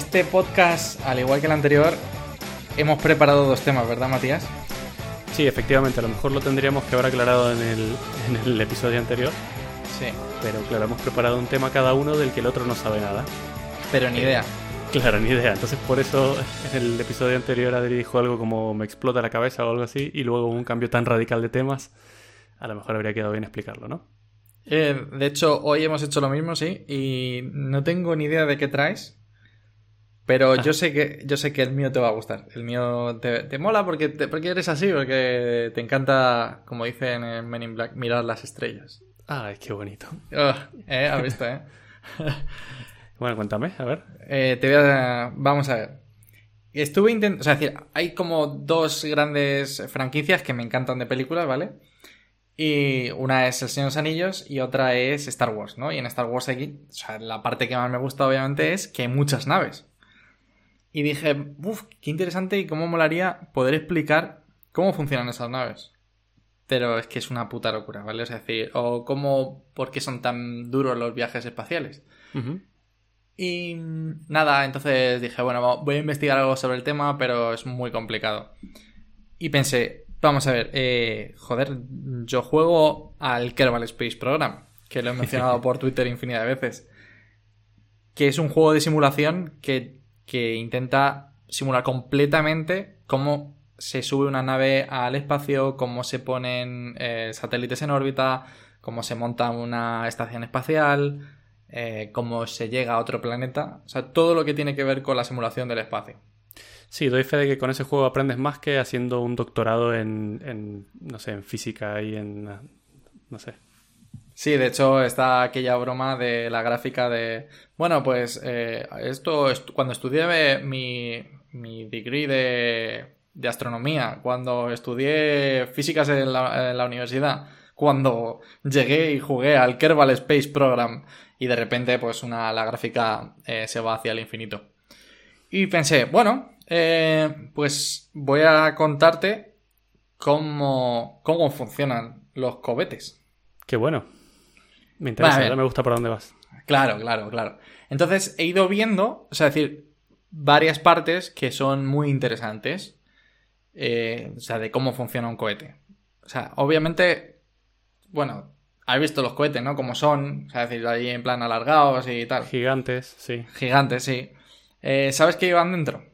este podcast, al igual que el anterior, hemos preparado dos temas, ¿verdad, Matías? Sí, efectivamente, a lo mejor lo tendríamos que haber aclarado en el, en el episodio anterior. Sí. Pero claro, hemos preparado un tema cada uno del que el otro no sabe nada. Pero ni idea. Claro, ni idea. Entonces por eso en el episodio anterior Adri dijo algo como me explota la cabeza o algo así y luego un cambio tan radical de temas. A lo mejor habría quedado bien explicarlo, ¿no? Eh, de hecho, hoy hemos hecho lo mismo, sí, y no tengo ni idea de qué traes. Pero yo sé que yo sé que el mío te va a gustar. El mío te, mola porque, porque eres así, porque te encanta, como dicen en Men in Black, mirar las estrellas. Ay, qué bonito. eh, has visto, eh. bueno, cuéntame, a ver. Eh, te voy a... Vamos a ver. Estuve intentando... O sea, es decir, hay como dos grandes franquicias que me encantan de películas, ¿vale? Y una es El Señor de los Anillos y otra es Star Wars, ¿no? Y en Star Wars aquí, o sea, la parte que más me gusta obviamente es que hay muchas naves. Y dije, uff, qué interesante y cómo molaría poder explicar cómo funcionan esas naves. Pero es que es una puta locura, ¿vale? Es decir, o cómo, por qué son tan duros los viajes espaciales. Y nada, entonces dije, bueno, voy a investigar algo sobre el tema, pero es muy complicado. Y pensé, vamos a ver, eh, joder, yo juego al Kerbal Space Program, que lo he mencionado por Twitter infinidad de veces. Que es un juego de simulación que que intenta simular completamente cómo se sube una nave al espacio, cómo se ponen eh, satélites en órbita, cómo se monta una estación espacial, eh, cómo se llega a otro planeta. O sea, todo lo que tiene que ver con la simulación del espacio. Sí, doy fe de que con ese juego aprendes más que haciendo un doctorado en, en no sé, en física y en, no sé, Sí, de hecho está aquella broma de la gráfica de, bueno, pues eh, esto, cuando estudié mi, mi degree de, astronomía, cuando estudié físicas en la, universidad, cuando llegué y jugué al Kerbal Space Program y de repente pues una, la gráfica eh, se va hacia el infinito. Y pensé, bueno, eh, pues voy a contarte cómo, cómo funcionan los cohetes. Qué bueno. Me interesa, me gusta por dónde vas. Claro, claro, claro. Entonces he ido viendo, o sea, decir, varias partes que son muy interesantes. Eh, o sea, de cómo funciona un cohete. O sea, obviamente, bueno, has visto los cohetes, ¿no? Como son, o sea, decir, ahí en plan alargados y tal. Gigantes, sí. Gigantes, sí. Eh, ¿Sabes qué llevan dentro?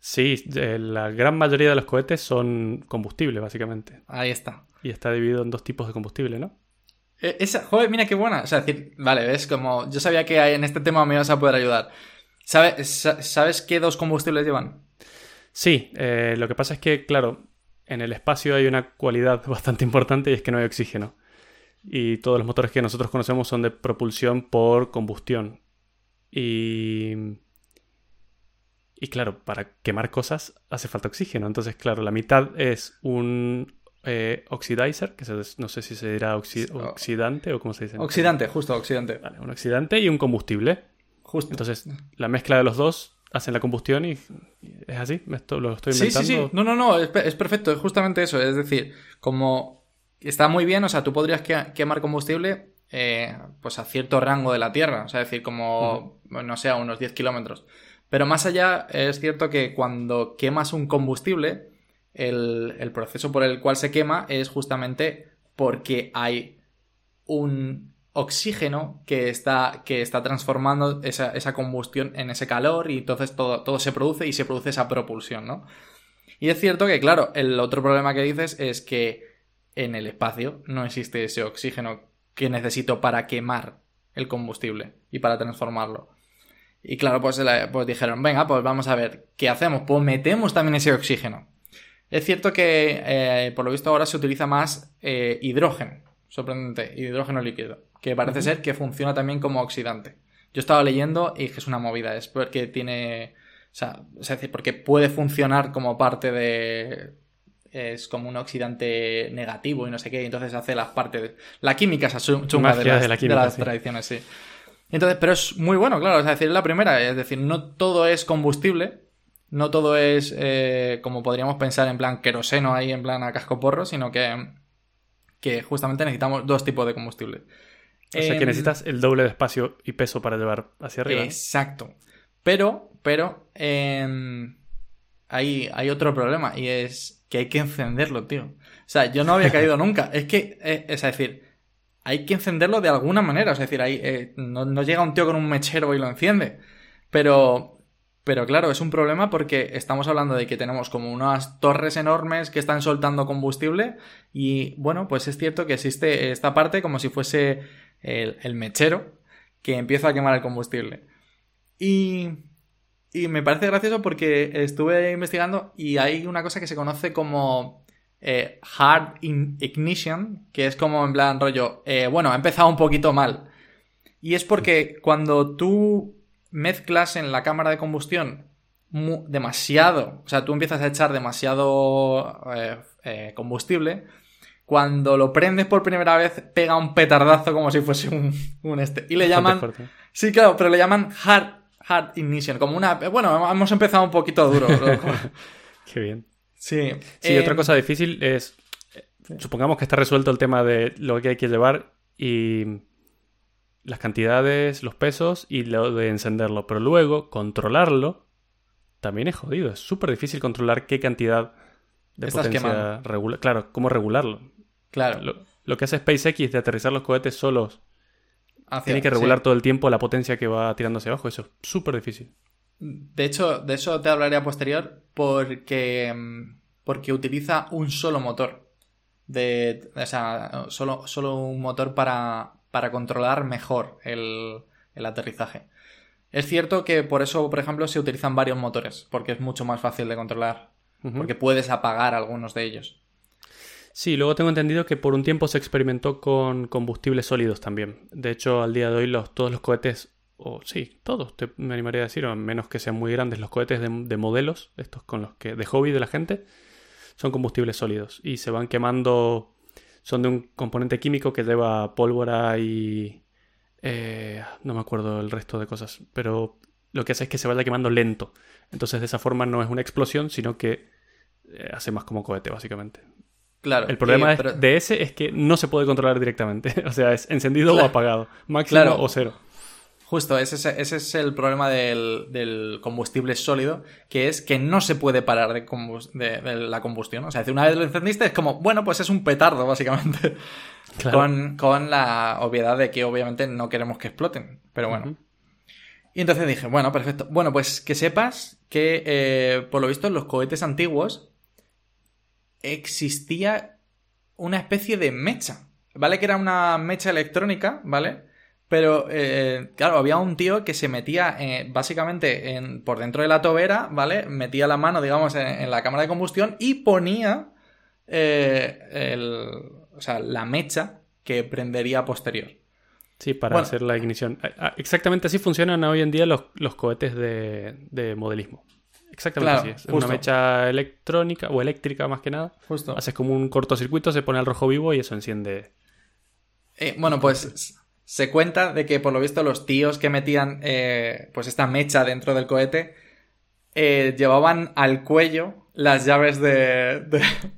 Sí, la gran mayoría de los cohetes son combustible, básicamente. Ahí está. Y está dividido en dos tipos de combustible, ¿no? Eh, esa, joder, mira qué buena. O sea, decir, vale, ves, como yo sabía que en este tema me ibas a poder ayudar. ¿Sabes qué dos combustibles llevan? Sí, eh, lo que pasa es que, claro, en el espacio hay una cualidad bastante importante y es que no hay oxígeno. Y todos los motores que nosotros conocemos son de propulsión por combustión. Y. Y claro, para quemar cosas hace falta oxígeno. Entonces, claro, la mitad es un eh, oxidizer, que no sé si se dirá oxidante o cómo se dice. Oxidante, justo, oxidante. Vale, un oxidante y un combustible. Justo. Entonces, la mezcla de los dos hacen la combustión y es así, lo estoy inventando. Sí, sí, sí. No, no, no, es, perfecto, es justamente eso. Es decir, como está muy bien, o sea, tú podrías quemar combustible eh, pues a cierto rango de la Tierra, o sea, es decir, como, no sé, a unos 10 kilómetros. Pero más allá, es cierto que cuando quemas un combustible, el, proceso por el cual se quema es justamente porque hay un oxígeno que está, que está transformando esa, combustión en ese calor y entonces todo, todo se produce y se produce esa propulsión, ¿no? Y es cierto que, claro, el otro problema que dices es que en el espacio no existe ese oxígeno que necesito para quemar el combustible y para transformarlo. Y claro, pues, pues dijeron, venga, pues vamos a ver, ¿qué hacemos? Pues metemos también ese oxígeno. Es cierto que, eh, por lo visto, ahora se utiliza más eh, hidrógeno, sorprendente, hidrógeno líquido, que parece ser que funciona también como oxidante. Yo estaba leyendo y es una movida, es porque tiene. O sea, es decir, porque puede funcionar como parte de. Es como un oxidante negativo y no sé qué, y entonces hace las partes. La química es chunga de las, de, de las tradiciones, sí. Entonces, pero es muy bueno, claro, es decir, es la primera, es decir, no todo es combustible, no todo es eh, como podríamos pensar en plan queroseno ahí en plan a casco porro, sino que, que justamente necesitamos dos tipos de combustible. O sea que necesitas el doble de espacio y peso para llevar hacia arriba. Exacto. Pero, pero, em, hay, hay otro problema y es que hay que encenderlo, tío. O sea, yo no había caído nunca. Es que, eh, es decir, hay que encenderlo de alguna manera. Es decir, hay, eh, no, no, llega un tío con un mechero y lo enciende. Pero, pero claro, es un problema porque estamos hablando de que tenemos como unas torres enormes que están soltando combustible y bueno, pues es cierto que existe esta parte como si fuese el, mechero que empieza a quemar el combustible. Y, y me parece gracioso porque estuve investigando y hay una cosa que se conoce como eh, hard ignition, que es como en plan rollo, eh, bueno, ha empezado un poquito mal. Y es porque cuando tú mezclas en la cámara de combustión demasiado, o sea, tú empiezas a echar demasiado eh, eh, combustible, cuando lo prendes por primera vez pega un petardazo como si fuese un, este. Y le llaman... Sí, claro, pero le llaman hard, hard ignition, como una... Bueno, hemos empezado un poquito duro. Qué bien. Sí. Sí, otra cosa difícil es... Supongamos que está resuelto el tema de lo que hay que llevar y las cantidades, los pesos y lo de encenderlo. Pero luego, controlarlo también es jodido. Es súper difícil controlar qué cantidad de potencia regular. Claro, cómo regularlo. Claro. Lo, que hace SpaceX de aterrizar los cohetes solos. tiene que regular todo el tiempo la potencia que va tirando hacia abajo. Eso es súper difícil. De hecho, de eso te hablaré a posterior porque, mm, porque utiliza un solo motor. De, o sea, solo, solo un motor para, para controlar mejor el, aterrizaje. Es cierto que por eso, por ejemplo, se utilizan varios motores, porque es mucho más fácil de controlar, porque puedes apagar algunos de ellos. Sí, luego tengo entendido que por un tiempo se experimentó con combustibles sólidos también. De hecho, al día de hoy los, todos los cohetes, o sí, todos, te, me animaría a decir, a menos que sean muy grandes, los cohetes de, de, modelos, estos con los que de hobby de la gente, son combustibles sólidos y se van quemando son de un componente químico que lleva pólvora y... Eh, no me acuerdo el resto de cosas, pero lo que hace es que se vaya quemando lento. Entonces de esa forma no es una explosión, sino que eh, hace más como cohete, básicamente. Claro. El problema de ese es que no se puede controlar directamente. o sea, es encendido o apagado. Máximo o cero. Justo, ese, es el problema del, combustible sólido, que es que no se puede parar de, la combustión. O sea, una vez lo encendiste es como, bueno, pues es un petardo, básicamente. Con, la obviedad de que obviamente no queremos que exploten. Pero bueno. Y entonces dije, bueno, perfecto. Bueno, pues que sepas que, eh, por lo visto, en los cohetes antiguos existía una especie de mecha. ¿Vale? Que era una mecha electrónica, ¿vale? Pero, eh, claro, había un tío que se metía eh, básicamente en, por dentro de la tobera, ¿vale? Metía la mano, digamos, en, la cámara de combustión y ponía eh, el, o sea, la mecha que prendería posterior. Sí, para hacer la ignición. Exactamente así funcionan hoy en día los, cohetes de, modelismo. Exactamente así es. Una mecha electrónica o eléctrica más que nada. Justo. Haces como un cortocircuito, se pone al rojo vivo y eso enciende. bueno, pues se cuenta de que por lo visto los tíos que metían eh, pues esta mecha dentro del cohete eh, llevaban al cuello las llaves de,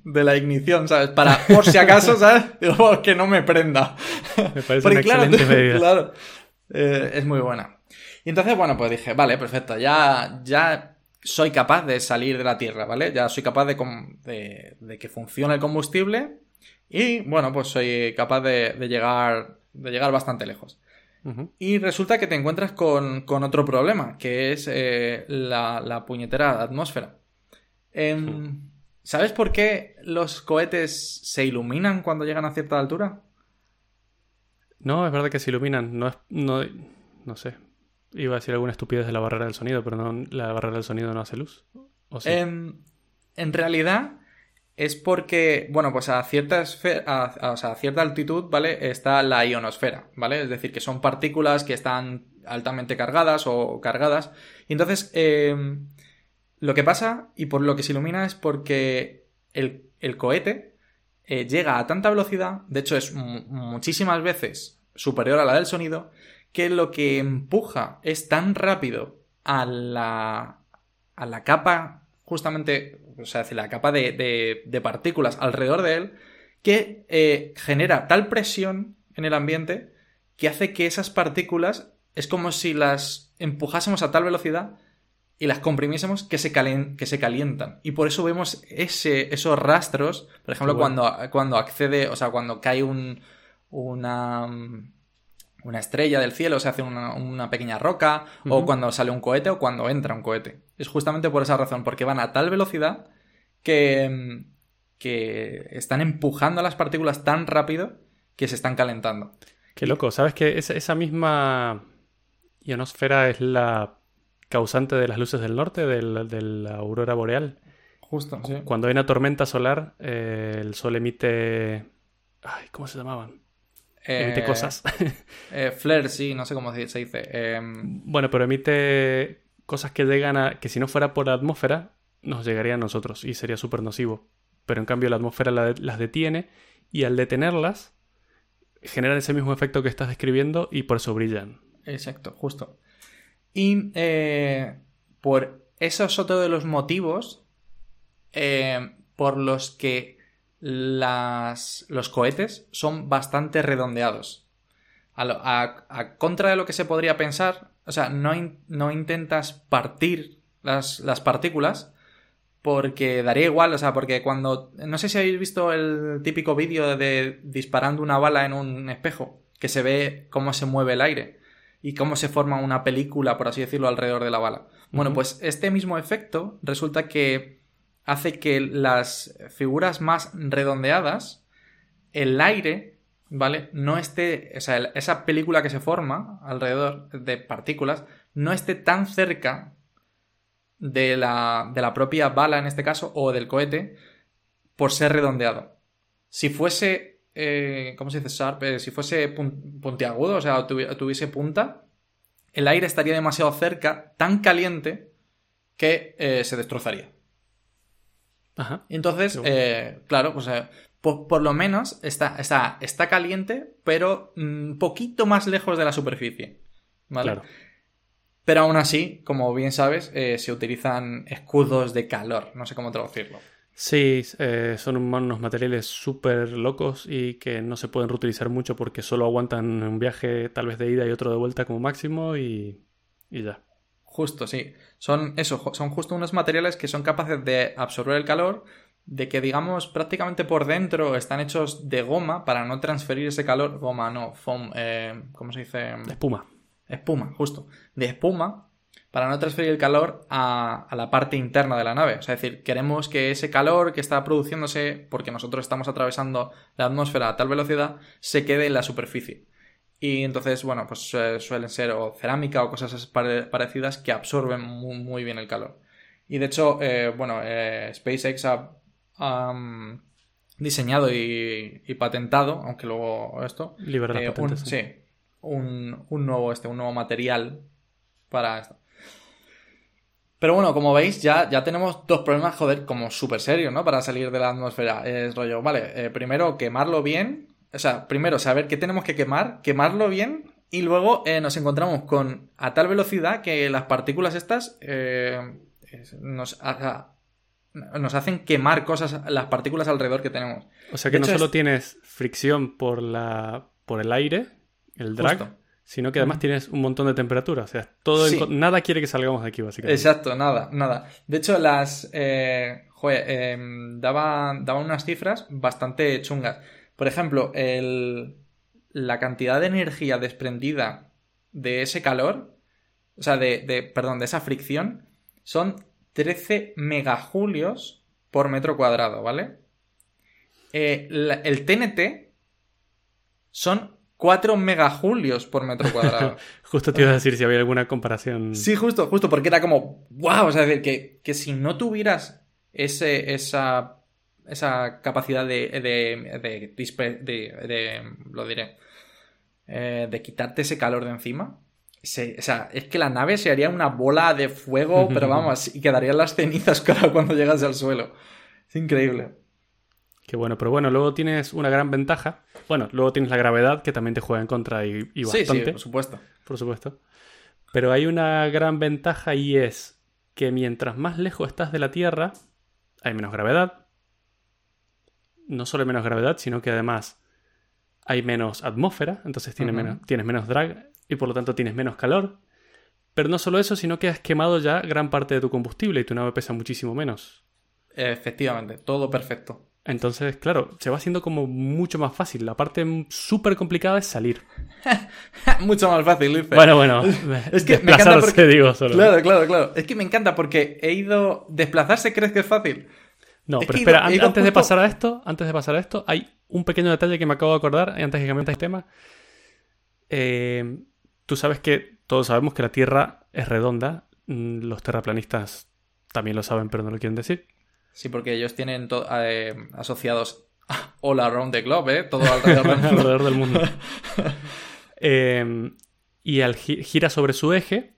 de, la ignición, ¿sabes? Para, por si acaso, ¿sabes? Digo, que no me prenda. Me parece una excelente medida. Claro, eh, es muy buena. Y entonces, bueno, pues dije, vale, perfecto, ya, ya soy capaz de salir de la Tierra, ¿vale? Ya soy capaz de, de, de que funcione el combustible y, bueno, pues soy capaz de llegar de llegar bastante lejos. Y resulta que te encuentras con, otro problema, que es eh, la, puñetera atmósfera. Em, ¿Sabes por qué los cohetes se iluminan cuando llegan a cierta altura? No, es verdad que se iluminan. No, es, no, no sé. Iba a decir alguna estupidez de la barrera del sonido, pero no, la barrera del sonido no hace luz. Em, en realidad, es porque, bueno, pues a cierta, a, cierta altitud, ¿vale? Está la ionosfera, ¿vale? Es decir, que son partículas que están altamente cargadas o cargadas. Y entonces, em, lo que pasa y por lo que se ilumina es porque el, cohete eh, llega a tanta velocidad, de hecho es muchísimas veces superior a la del sonido, que lo que empuja es tan rápido a la, a la capa justamente, o sea, la capa de, partículas alrededor de él, que eh, genera tal presión en el ambiente que hace que esas partículas es como si las empujásemos a tal velocidad y las comprimiésemos que se, que se calientan. Y por eso vemos ese, esos rastros, por ejemplo, cuando, cuando accede, o sea, cuando cae un, una, una estrella del cielo, se hace una, pequeña roca, o cuando sale un cohete o cuando entra un cohete. Es justamente por esa razón, porque van a tal velocidad que, que están empujando a las partículas tan rápido que se están calentando. Qué loco, ¿sabes que esa, misma ionosfera es la causante de las luces del norte, de la aurora boreal. Justo, sí. Cuando hay una tormenta solar, eh, el sol emite... Ay, ¿cómo se llamaban? emite eh, cosas. eh, flare, sí, no sé cómo se dice. Em, bueno, pero emite cosas que llegan a... que si no fuera por la atmósfera, nos llegaría a nosotros y sería súper nocivo. Pero en cambio la atmósfera las detiene y al detenerlas generan ese mismo efecto que estás describiendo y por eso brillan. Exacto, justo. Y eh, por eso es otro de los motivos eh, por los que las, los cohetes son bastante redondeados. A, contra de lo que se podría pensar, o sea, no, no intentas partir las, las, partículas porque daría igual, o sea, porque cuando... No sé si habéis visto el típico vídeo de disparando una bala en un espejo, que se ve cómo se mueve el aire y cómo se forma una película, por así decirlo, alrededor de la bala. Bueno, pues este mismo efecto resulta que hace que las figuras más redondeadas, el aire, ¿vale? No esté, o sea, esa película que se forma alrededor de partículas, no esté tan cerca de la, de la propia bala en este caso, o del cohete, por ser redondeado. Si fuese eh, ¿cómo se dice? Sharp, eh, si fuese puntiagudo, o sea, tuviese punta, el aire estaría demasiado cerca, tan caliente, que eh, se destrozaría. Ajá. Entonces, claro, pues por, lo menos está, está, está caliente, pero un poquito más lejos de la superficie. ¿Vale? Claro. Pero aún así, como bien sabes, se utilizan escudos de calor. No sé cómo traducirlo. Sí, eh, son unos materiales súper locos y que no se pueden reutilizar mucho porque solo aguantan un viaje tal vez de ida y otro de vuelta como máximo y, ya. Justo, sí. Son eso, son justo unos materiales que son capaces de absorber el calor, de que digamos prácticamente por dentro están hechos de goma para no transferir ese calor. Goma, no, foam, eh, ¿cómo se dice? Espuma. Espuma, justo. De espuma para no transferir el calor a, la parte interna de la nave. O sea, es decir, queremos que ese calor que está produciéndose porque nosotros estamos atravesando la atmósfera a tal velocidad se quede en la superficie. Y entonces, bueno, pues suelen ser o cerámica o cosas parecidas que absorben muy, bien el calor. Y de hecho, eh, bueno, eh, SpaceX ha diseñado y, patentado, aunque luego esto. Libera eh, sí, un, un, nuevo, este, un nuevo material para esto. Pero bueno, como veis, ya, ya tenemos dos problemas, joder, como súper serios, ¿no? Para salir de la atmósfera. Es rollo, vale, eh, primero quemarlo bien. O sea, primero saber qué tenemos que quemar, quemarlo bien. Y luego eh, nos encontramos con a tal velocidad que las partículas estas eh, nos, nos hacen quemar cosas, las partículas alrededor que tenemos. O sea que no solo tienes fricción por la por el aire, el drag, sino que además tienes un montón de temperatura. O sea, todo nada quiere que salgamos de aquí, básicamente. Exacto, nada, nada. De hecho, las. Eh, joder, em, daban, unas cifras bastante chungas. Por ejemplo, el, la cantidad de energía desprendida de ese calor, o sea, de, de, perdón, de esa fricción, son 13 megajulios por metro cuadrado, ¿vale? Eh, el TNT son 4 megajulios por metro cuadrado. justo te iba a decir si había alguna comparación. Sí, justo, justo, porque era como, wow, o sea, que, que si no tuvieras ese, esa, esa capacidad de, de, de, lo diré, eh, de quitarte ese calor de encima, o sea, es que la nave se haría una bola de fuego, pero vamos, y quedarían las cenizas cuando llegas al suelo. Es increíble. Qué bueno, pero bueno, luego tienes una gran ventaja. Bueno, luego tienes la gravedad que también te juega en contra y, bastante. Sí, sí, por supuesto. Por supuesto. Pero hay una gran ventaja y es que mientras más lejos estás de la Tierra, hay menos gravedad. No solo hay menos gravedad, sino que además hay menos atmósfera, entonces tienes, menos, tienes menos drag. Y por lo tanto tienes menos calor. Pero no solo eso, sino que has quemado ya gran parte de tu combustible y tu nave pesa muchísimo menos. Efectivamente, todo perfecto. Entonces, claro, se va haciendo como mucho más fácil. La parte súper complicada es salir. mucho más fácil, dice. Bueno, bueno. es que me encanta porque... digo solo. Claro, claro, claro. Es que me encanta porque he ido... ¿Desplazarse crees que es fácil? No, pero espera, antes de pasar a esto, antes de pasar a esto, hay un pequeño detalle que me acabo de acordar antes de que cambiemos el tema. Eh, tú sabes que todos sabemos que la Tierra es redonda. Mm, los terraplanistas también lo saben, pero no lo quieren decir. Sí, porque ellos tienen eh, asociados all around the globe, ¿eh? Todo alrededor del mundo. Em, y al gira sobre su eje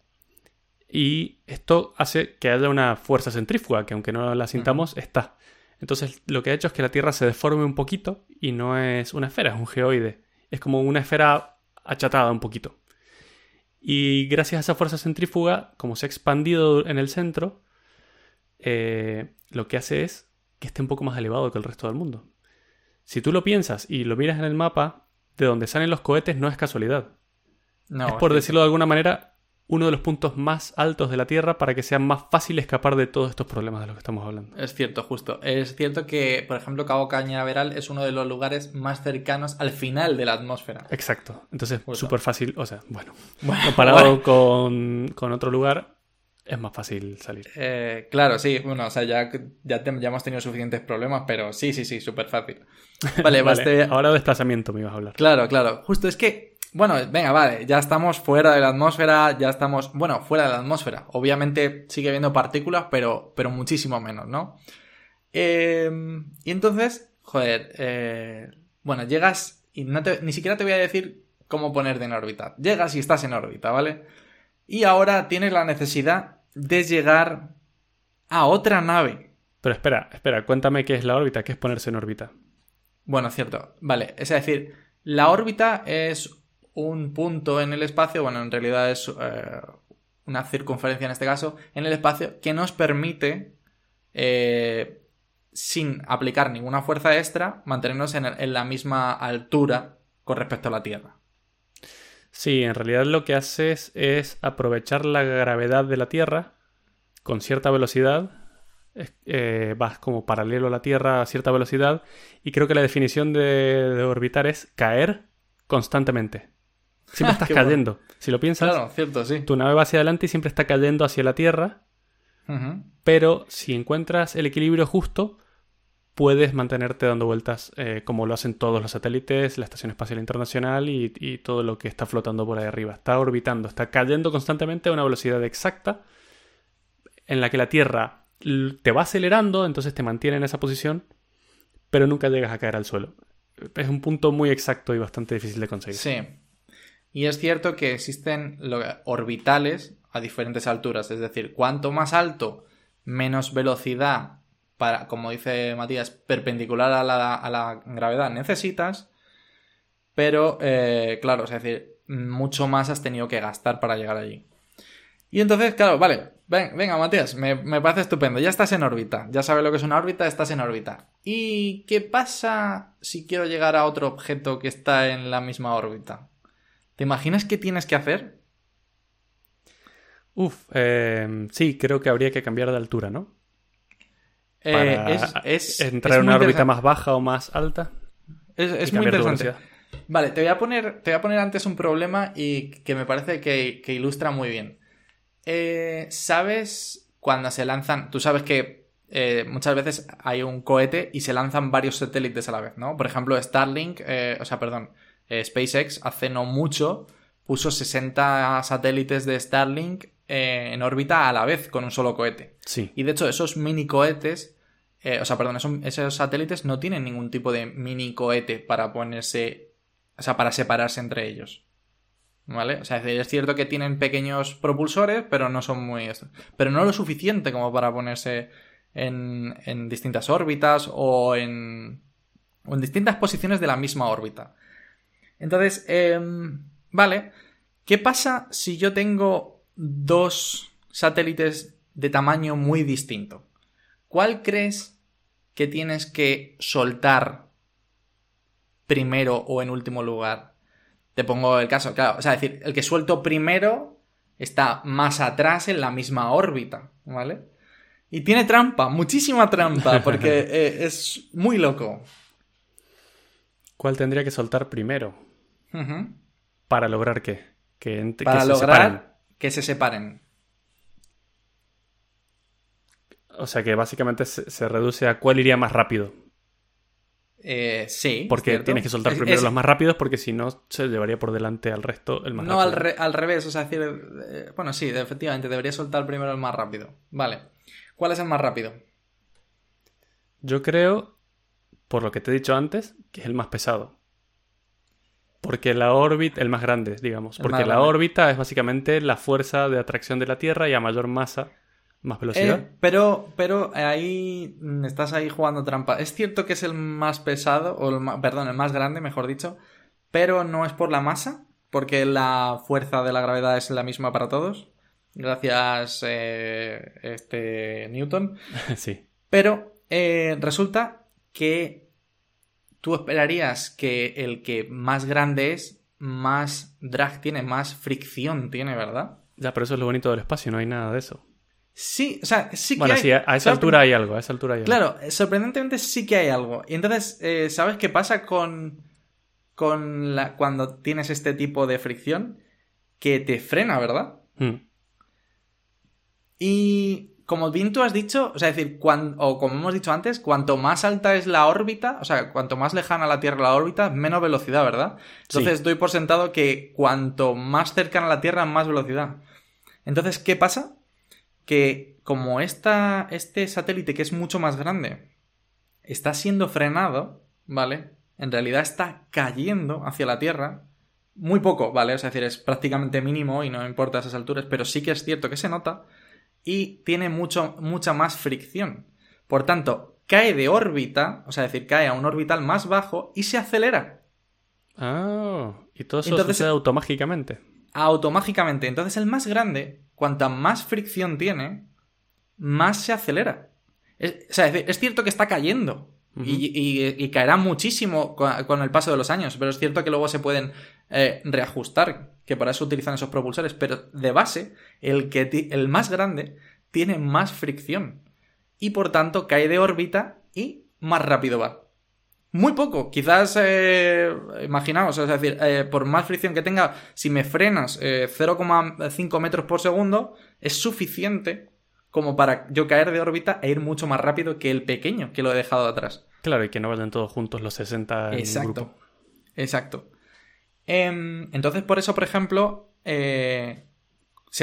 y esto hace que haya una fuerza centrífuga que aunque no la sintamos está. Entonces lo que ha hecho es que la Tierra se deforme un poquito y no es una esfera, es un geoide. Es como una esfera achatada un poquito. Y gracias a esa fuerza centrífuga, como se ha expandido en el centro, eh, lo que hace es que esté un poco más elevado que el resto del mundo. Si tú lo piensas y lo miras en el mapa, de donde salen los cohetes no es casualidad. No, es por decirlo de alguna manera, uno de los puntos más altos de la Tierra para que sea más fácil escapar de todos estos problemas de los que estamos hablando. Es cierto, justo. Es cierto que, por ejemplo, Cabo Cañaveral es uno de los lugares más cercanos al final de la atmósfera. Exacto. Entonces, súper fácil. O sea, bueno, comparado Con, con, otro lugar, es más fácil salir. Eh, claro, sí, bueno, o sea, ya, ya, hemos tenido suficientes problemas, pero sí, sí, sí, súper fácil. Vale, vale ahora de desplazamiento me ibas a hablar. Claro, claro. Justo es que, bueno, venga, vale, ya estamos fuera de la atmósfera, ya estamos, bueno, fuera de la atmósfera. Obviamente sigue habiendo partículas, pero, pero muchísimo menos, ¿no? Em, y entonces, joder, eh, bueno, llegas y no ni siquiera te voy a decir cómo ponerte en órbita. Llegas y estás en órbita, ¿vale? Y ahora tienes la necesidad de llegar a otra nave. Pero espera, espera, cuéntame qué es la órbita, qué es ponerse en órbita. Bueno, cierto. Vale, es decir, la órbita es un punto en el espacio, bueno, en realidad es eh, una circunferencia en este caso, en el espacio que nos permite, eh, sin aplicar ninguna fuerza extra, mantenernos en la misma altura con respecto a la Tierra. Sí, en realidad lo que haces es aprovechar la gravedad de la Tierra con cierta velocidad. Eh, vas como paralelo a la Tierra a cierta velocidad. Y creo que la definición de, orbitar es caer constantemente. Siempre estás cayendo. Si lo piensas, claro, cierto, sí. tu nave va hacia adelante y siempre está cayendo hacia la Tierra. Pero si encuentras el equilibrio justo, puedes mantenerte dando vueltas eh, como lo hacen todos los satélites, la Estación Espacial Internacional y, todo lo que está flotando por ahí arriba. Está orbitando, está cayendo constantemente a una velocidad exacta en la que la Tierra te va acelerando, entonces te mantiene en esa posición, pero nunca llegas a caer al suelo. Es un punto muy exacto y bastante difícil de conseguir. Sí. Y es cierto que existen orbitales a diferentes alturas, es decir, cuanto más alto, menos velocidad para, como dice Matías, perpendicular a la, gravedad necesitas, pero eh, claro, es decir, mucho más has tenido que gastar para llegar allí. Y entonces, claro, vale, venga Matías, me, me, parece estupendo, ya estás en órbita, ya sabes lo que es una órbita, estás en órbita. ¿Y qué pasa si quiero llegar a otro objeto que está en la misma órbita? ¿Te imaginas qué tienes que hacer? Uf, eh, sí, creo que habría que cambiar de altura, ¿no? Eh, es, entrar en una órbita más baja o más alta. Es, muy interesante. Vale, te voy, a poner, te voy a poner antes un problema y que me parece que, ilustra muy bien. Eh, ¿Sabes cuando se lanzan? Tú sabes que eh, muchas veces hay un cohete y se lanzan varios satélites a la vez, ¿no? Por ejemplo, Starlink, o sea, perdón, SpaceX hace no mucho puso 60 satélites de Starlink en órbita a la vez con un solo cohete. Sí. Y de hecho, esos mini cohetes eh, o sea, perdón, esos, satélites no tienen ningún tipo de mini cohete para ponerse. O sea, para separarse entre ellos. ¿Vale? O sea, es cierto que tienen pequeños propulsores, pero no son muy. Pero no lo suficiente como para ponerse en, en distintas órbitas o en. o en distintas posiciones de la misma órbita. Entonces, em, vale. ¿Qué pasa si yo tengo dos satélites de tamaño muy distinto? ¿Cuál crees que tienes que soltar primero o en último lugar? Te pongo el caso, claro. O sea, es decir, el que suelto primero está más atrás en la misma órbita, ¿vale? Y tiene trampa, muchísima trampa, porque eh, es muy loco. ¿Cuál tendría que soltar primero? ¿Para lograr qué? Que, Para lograr que se separen. O sea que básicamente se, reduce a cuál iría más rápido. Eh, sí. Porque tienes que soltar primero los más rápidos porque si no se llevaría por delante al resto el más no, rápido. No, al, revés. O sea, decir, eh, bueno, sí, efectivamente, debería soltar primero el más rápido. Vale. ¿Cuál es el más rápido? Yo creo, por lo que te he dicho antes, que es el más pesado. Porque la órbita, el más grande, digamos. porque la órbita es básicamente la fuerza de atracción de la Tierra y a mayor masa más velocidad. Eh, pero, pero ahí estás ahí jugando trampa. Es cierto que es el más pesado, o el perdón, el más grande, mejor dicho, pero no es por la masa, porque la fuerza de la gravedad es la misma para todos. Gracias, eh, este Newton. sí. Pero eh, resulta que tú esperarías que el que más grande es, más drag tiene, más fricción tiene, ¿verdad? Ya, pero eso es lo bonito del espacio, no hay nada de eso. Sí, o sea, sí que bueno, hay... sí, a esa altura hay algo, a esa altura hay Claro, sorprendentemente sí que hay algo. Y entonces, eh, ¿sabes qué pasa con, con la, cuando tienes este tipo de fricción? Que te frena, ¿verdad? Hmm. Y como bien tú has dicho, o sea, decir, o como hemos dicho antes, cuanto más alta es la órbita, o sea, cuanto más lejana a la Tierra la órbita, menos velocidad, ¿verdad? Entonces doy por sentado que cuanto más cercana a la Tierra, más velocidad. Entonces, ¿qué pasa? que como esta, este satélite que es mucho más grande está siendo frenado, ¿vale? En realidad está cayendo hacia la Tierra. Muy poco, ¿vale? Es decir, es prácticamente mínimo y no importa esas alturas, pero sí que es cierto que se nota y tiene mucho, mucha más fricción. Por tanto, cae de órbita, o sea, decir, cae a un orbital más bajo y se acelera. Ah, y todo eso Entonces, sucede automáticamente. Automáticamente. Entonces, el más grande cuanta más fricción tiene, más se acelera. Es, o sea, es, cierto que está cayendo. Y, caerá muchísimo con, el paso de los años, pero es cierto que luego se pueden eh, reajustar, que para eso utilizan esos propulsores, pero de base, el, que el más grande tiene más fricción y por tanto cae de órbita y más rápido va. Muy poco, quizás, eh, imaginaos, es decir, eh, por más fricción que tenga, si me frenas 0,5 eh, metros por segundo, es suficiente como para yo caer de órbita e ir mucho más rápido que el pequeño que lo he dejado atrás. Claro, y que no vayan todos juntos los 60 en Exacto, exacto. Em, entonces, por eso, por ejemplo, se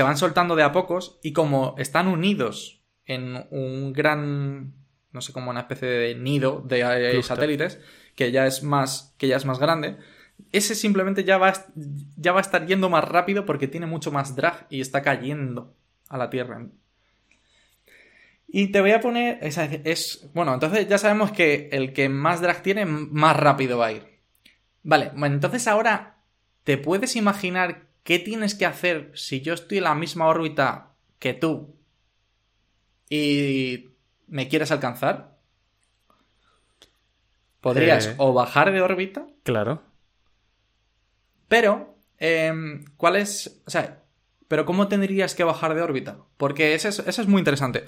van soltando de a pocos y como están unidos en un gran no sé, como una especie de nido de eh, satélites, que ya es más, que ya es más grande. Ese simplemente ya va, ya va a estar yendo más rápido porque tiene mucho más drag y está cayendo a la Tierra. Y te voy a poner. Es, bueno, entonces ya sabemos que el que más drag tiene, más rápido va a ir. Vale, bueno, entonces ahora, ¿te puedes imaginar qué tienes que hacer si yo estoy en la misma órbita que tú? Y me quieres alcanzar, podrías eh. o bajar de órbita. Claro. Pero, em, ¿cuál es? O sea, pero ¿cómo tendrías que bajar de órbita? Porque eso es, muy interesante.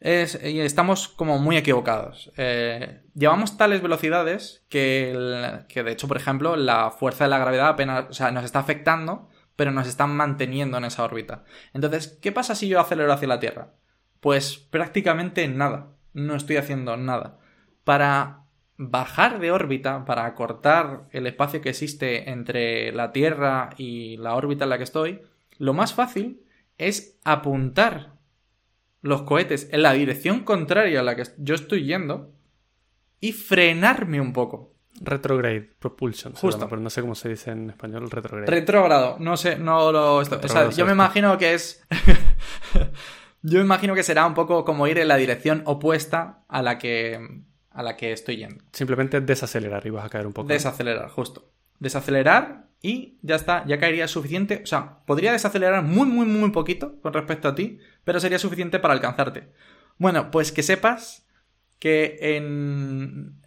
Y estamos como muy equivocados. Eh, llevamos tales velocidades que, que, de hecho, por ejemplo, la fuerza de la gravedad apenas, o sea, nos está afectando, pero nos están manteniendo en esa órbita. Entonces, ¿qué pasa si yo acelero hacia la Tierra? Pues prácticamente nada. No estoy haciendo nada. Para bajar de órbita, para acortar el espacio que existe entre la Tierra y la órbita en la que estoy, lo más fácil es apuntar los cohetes en la dirección contraria a la que yo estoy yendo y frenarme un poco. Retrograde propulsion. Justo. pero no sé cómo se dice en español retrograde. Retrógrado. No sé, no lo. O sea, yo me imagino que es. Yo imagino que será un poco como ir en la dirección opuesta a la que, a la que estoy yendo. Simplemente desacelerar y vas a caer un poco. Desacelerar, justo. Desacelerar y ya está, ya caería suficiente. O sea, podría desacelerar muy, muy, muy poquito con respecto a ti, pero sería suficiente para alcanzarte. Bueno, pues que sepas que en,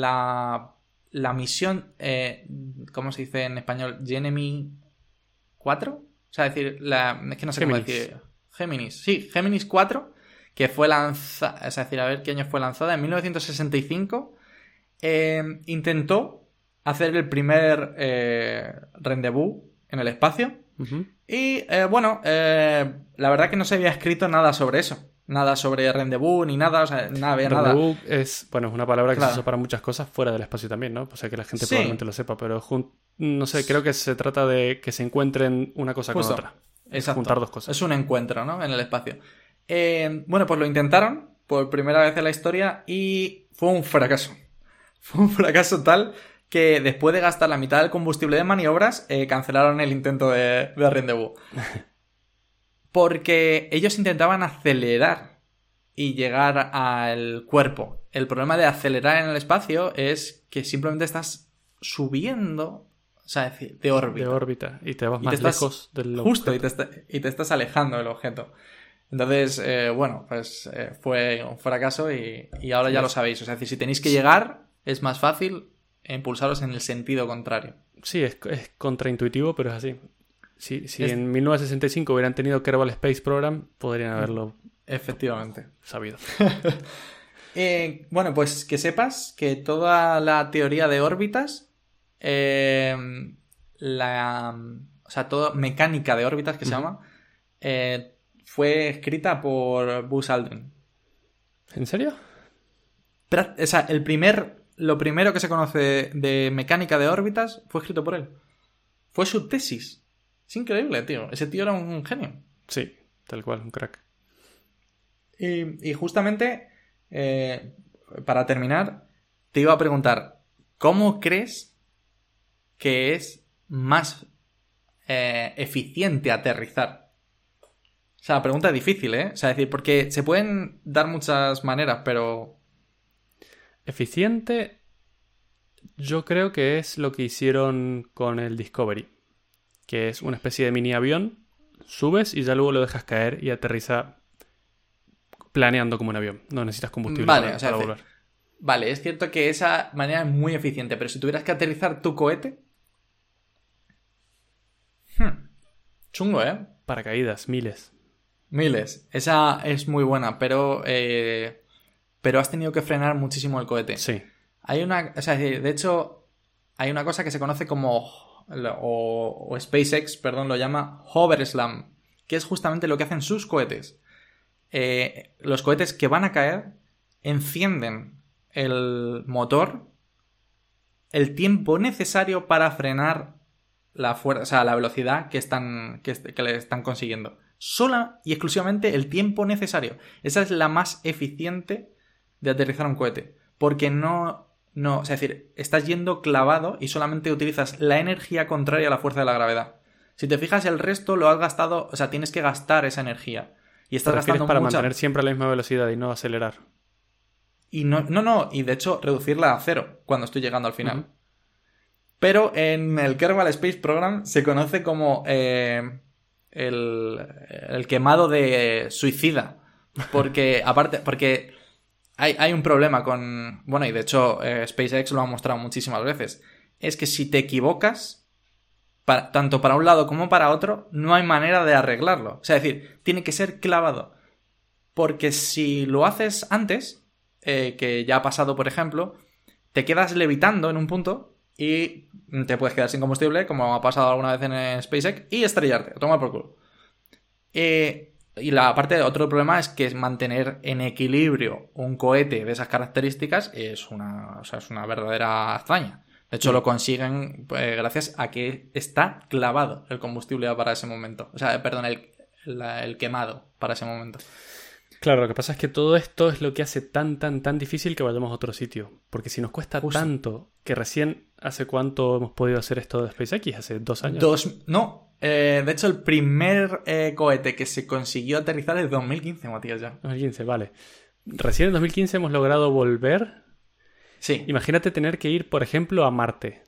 la la misión, eh, ¿cómo se dice en español? Genemy 4. O sea, decir, la, es que no sé cómo decir. Géminis, sí, Géminis 4, que fue lanzada, es decir, a ver qué año fue lanzada, en 1965, eh, intentó hacer el primer eh, rendezvous en el espacio. Y eh, bueno, eh, la verdad que no se había escrito nada sobre eso. Nada sobre rendezvous ni nada, o sea, nada, rendezvous es, bueno, es una palabra que se usa para muchas cosas fuera del espacio también, ¿no? O sea, que la gente probablemente lo sepa, pero no sé, creo que se trata de que se encuentren una cosa con otra. Exacto. Juntar dos cosas. Es un encuentro, ¿no? En el espacio. Eh, bueno, pues lo intentaron por primera vez en la historia y fue un fracaso. Fue un fracaso tal que después de gastar la mitad del combustible de maniobras, eh, cancelaron el intento de, de rendezvous. Porque ellos intentaban acelerar y llegar al cuerpo. El problema de acelerar en el espacio es que simplemente estás subiendo, o sea, de órbita. De órbita. Y te vas más lejos del Justo, y te, estás alejando del objeto. Entonces, eh, bueno, pues eh, fue un fracaso y, ahora ya lo sabéis. O sea, si tenéis que llegar, es más fácil impulsaros en el sentido contrario. Sí, es, contraintuitivo, pero es así. Si, si en 1965 hubieran tenido Kerbal Space Program, podrían haberlo efectivamente sabido. Eh, bueno, pues que sepas que toda la teoría de órbitas, eh, la, o sea, toda mecánica de órbitas que se llama, eh, fue escrita por Buzz Aldrin. ¿En serio? O sea, el primer lo primero que se conoce de mecánica de órbitas fue escrito por él. Fue su tesis. Es increíble, tío. Ese tío era un genio. Sí, tal cual, un crack. Y, justamente, eh, para terminar, te iba a preguntar, ¿cómo crees que es más eh, eficiente aterrizar? O sea, pregunta difícil, ¿eh? O sea, decir, porque se pueden dar muchas maneras, pero Eficiente, yo creo que es lo que hicieron con el Discovery, que es una especie de mini avión, subes y ya luego lo dejas caer y aterriza planeando como un avión. No necesitas combustible para, volver. Vale, es cierto que esa manera es muy eficiente, pero si tuvieras que aterrizar tu cohete... Hmm, chungo, ¿eh? Paracaídas, miles. Miles. Esa es muy buena, pero... Eh, pero has tenido que frenar muchísimo el cohete. Sí. Hay una, o sea, de hecho, hay una cosa que se conoce como, o, SpaceX, perdón, lo llama Hover Slam, que es justamente lo que hacen sus cohetes. Eh, los cohetes que van a caer encienden el motor el tiempo necesario para frenar la fuerza, o sea, la velocidad que están, que, que le están consiguiendo. Sola y exclusivamente el tiempo necesario. Esa es la más eficiente de aterrizar un cohete. Porque no, no, es decir, estás yendo clavado y solamente utilizas la energía contraria a la fuerza de la gravedad. Si te fijas, el resto lo has gastado, o sea, tienes que gastar esa energía. Y estás gastando para mantener siempre la misma velocidad y no acelerar. Y no, no, no, y de hecho reducirla a cero cuando estoy llegando al final. Pero en el Kerbal Space Program se conoce como eh, el, el, quemado de suicida. Porque, aparte, porque hay, un problema con. Bueno, y de hecho, eh, SpaceX lo ha mostrado muchísimas veces. Es que si te equivocas, tanto para un lado como para otro, no hay manera de arreglarlo. O sea, es decir, tiene que ser clavado. Porque si lo haces antes, eh, que ya ha pasado, por ejemplo, te quedas levitando en un punto y te puedes quedar sin combustible, como ha pasado alguna vez en SpaceX, y estrellarte, toma por culo. Eh, y la parte, otro problema es que mantener en equilibrio un cohete de esas características es una, o sea, es una verdadera hazaña. De hecho, lo consiguen pues, gracias a que está clavado el combustible para ese momento. O sea, perdón, el, el quemado para ese momento. Claro, lo que pasa es que todo esto es lo que hace tan, tan, tan difícil que vayamos a otro sitio. Porque si nos cuesta tanto que recién, ¿hace cuánto hemos podido hacer esto de SpaceX? ¿Hace dos años? Dos, no, eh, de hecho, el primer eh, cohete que se consiguió aterrizar es 2015, Matías, ya. 2015, vale. Recién en 2015 hemos logrado volver. Sí. Imagínate tener que ir, por ejemplo, a Marte.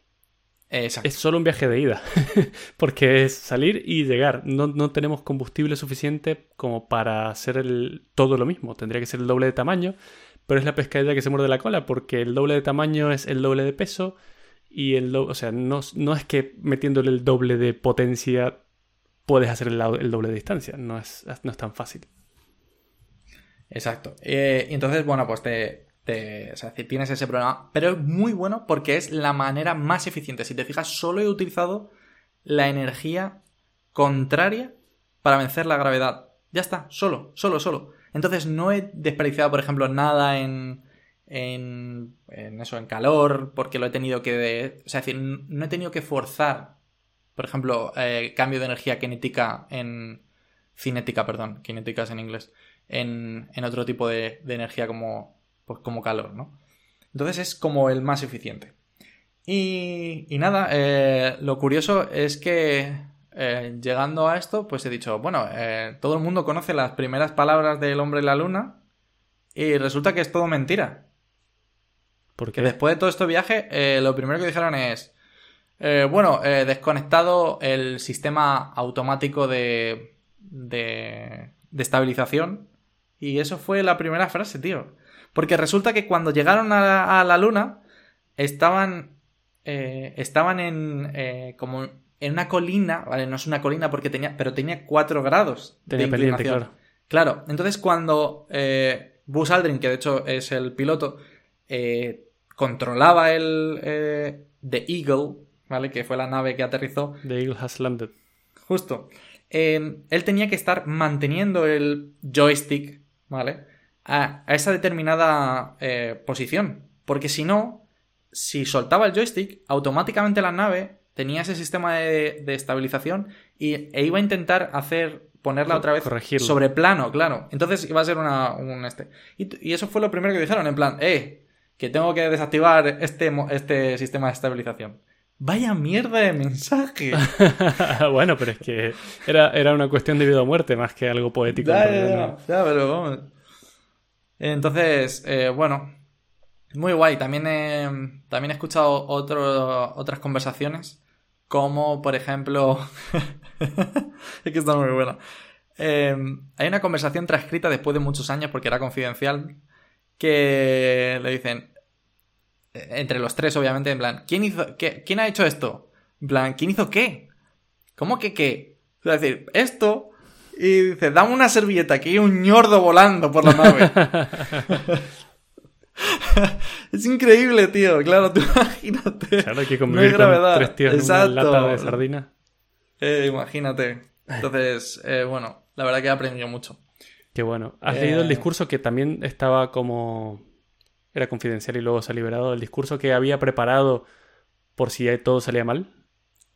Exacto. Es solo un viaje de ida, porque es salir y llegar. No, tenemos combustible suficiente como para hacer el, todo lo mismo. Tendría que ser el doble de tamaño, pero es la pescadilla que se muerde la cola, porque el doble de tamaño es el doble de peso y el o sea, no, no, es que metiéndole el doble de potencia puedes hacer el, doble de distancia, no es, no es tan fácil. Exacto. Eh, entonces, bueno, pues te, tienes ese problema, pero es muy bueno porque es la manera más eficiente. Si te fijas, solo he utilizado la energía contraria para vencer la gravedad. Ya está, solo, solo, solo. Entonces no he desperdiciado, por ejemplo, nada en, en, eso, en calor, porque lo he tenido que... o sea, decir, no he tenido que forzar, por ejemplo, eh, cambio de energía cinética en... Cinética, perdón, cinética es en inglés. En, en otro tipo de, de energía como, pues como calor, ¿no? Entonces es como el más eficiente. Y, y nada, eh, lo curioso es que eh, llegando a esto, pues he dicho, bueno, todo el mundo conoce las primeras palabras del hombre en la luna y resulta que es todo mentira. Porque después de todo este viaje, lo primero que dijeron es, bueno, desconectado el sistema automático de, de, de estabilización. Y eso fue la primera frase, tío. Porque resulta que cuando llegaron a la, luna, estaban. Eh, estaban en. Eh, como en una colina. Vale, no es una colina porque tenía. Pero tenía 4 grados de inclinación. claro. Claro, entonces cuando eh, Buzz Aldrin, que de hecho es el piloto, controlaba el The Eagle, ¿vale? Que fue la nave que aterrizó. The Eagle has landed. Justo. él tenía que estar manteniendo el joystick, ¿vale? a, esa determinada eh, posición. Porque si no, si soltaba el joystick, automáticamente la nave tenía ese sistema de, estabilización y, e iba a intentar hacer ponerla otra vez sobre plano, claro. Entonces iba a ser una, un este. Y, eso fue lo primero que dijeron, en plan, eh, que tengo que desactivar este, este sistema de estabilización. Vaya mierda de mensaje. bueno, pero es que era, era una cuestión de vida o muerte más que algo poético. ya, pero vamos. Entonces, eh, bueno, muy guay. También he, también he escuchado otras conversaciones, como por ejemplo... es que está muy bueno. Eh, hay una conversación transcrita después de muchos años, porque era confidencial, que le dicen, eh, entre los tres obviamente, en plan, ¿quién, hizo, qué, ¿quién ha hecho esto? En plan, ¿quién hizo qué? ¿Cómo que qué? Es decir, esto y dice, dame una servilleta, que hay un ñordo volando por la nave. es increíble, tío. Claro, tú imagínate. Claro, hay que convivir con tres tíos en una lata de sardina. Eh, imagínate. Entonces, eh, bueno, la verdad que he aprendido mucho. Qué bueno. ¿Has leído el eh, discurso que también estaba como... Era confidencial y luego se ha liberado? El discurso que había preparado por si todo salía mal.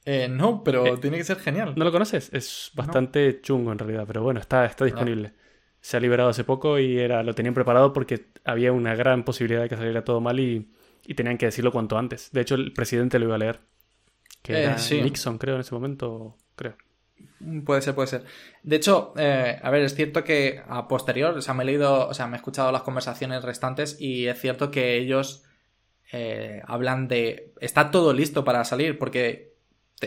Eh, no, pero eh, tiene que ser genial. ¿No lo conoces? Es bastante chungo en realidad, pero bueno, está, está disponible. Se ha liberado hace poco y era, lo tenían preparado porque había una gran posibilidad de que saliera todo mal y, tenían que decirlo cuanto antes. De hecho, el presidente lo iba a leer. Que era eh, Nixon, creo, en ese momento, creo. Puede ser, puede ser. De hecho, a ver, es cierto que a posterior, o sea, me he leído, o sea, me he escuchado las conversaciones restantes y es cierto que ellos hablan de. Está todo listo para salir, porque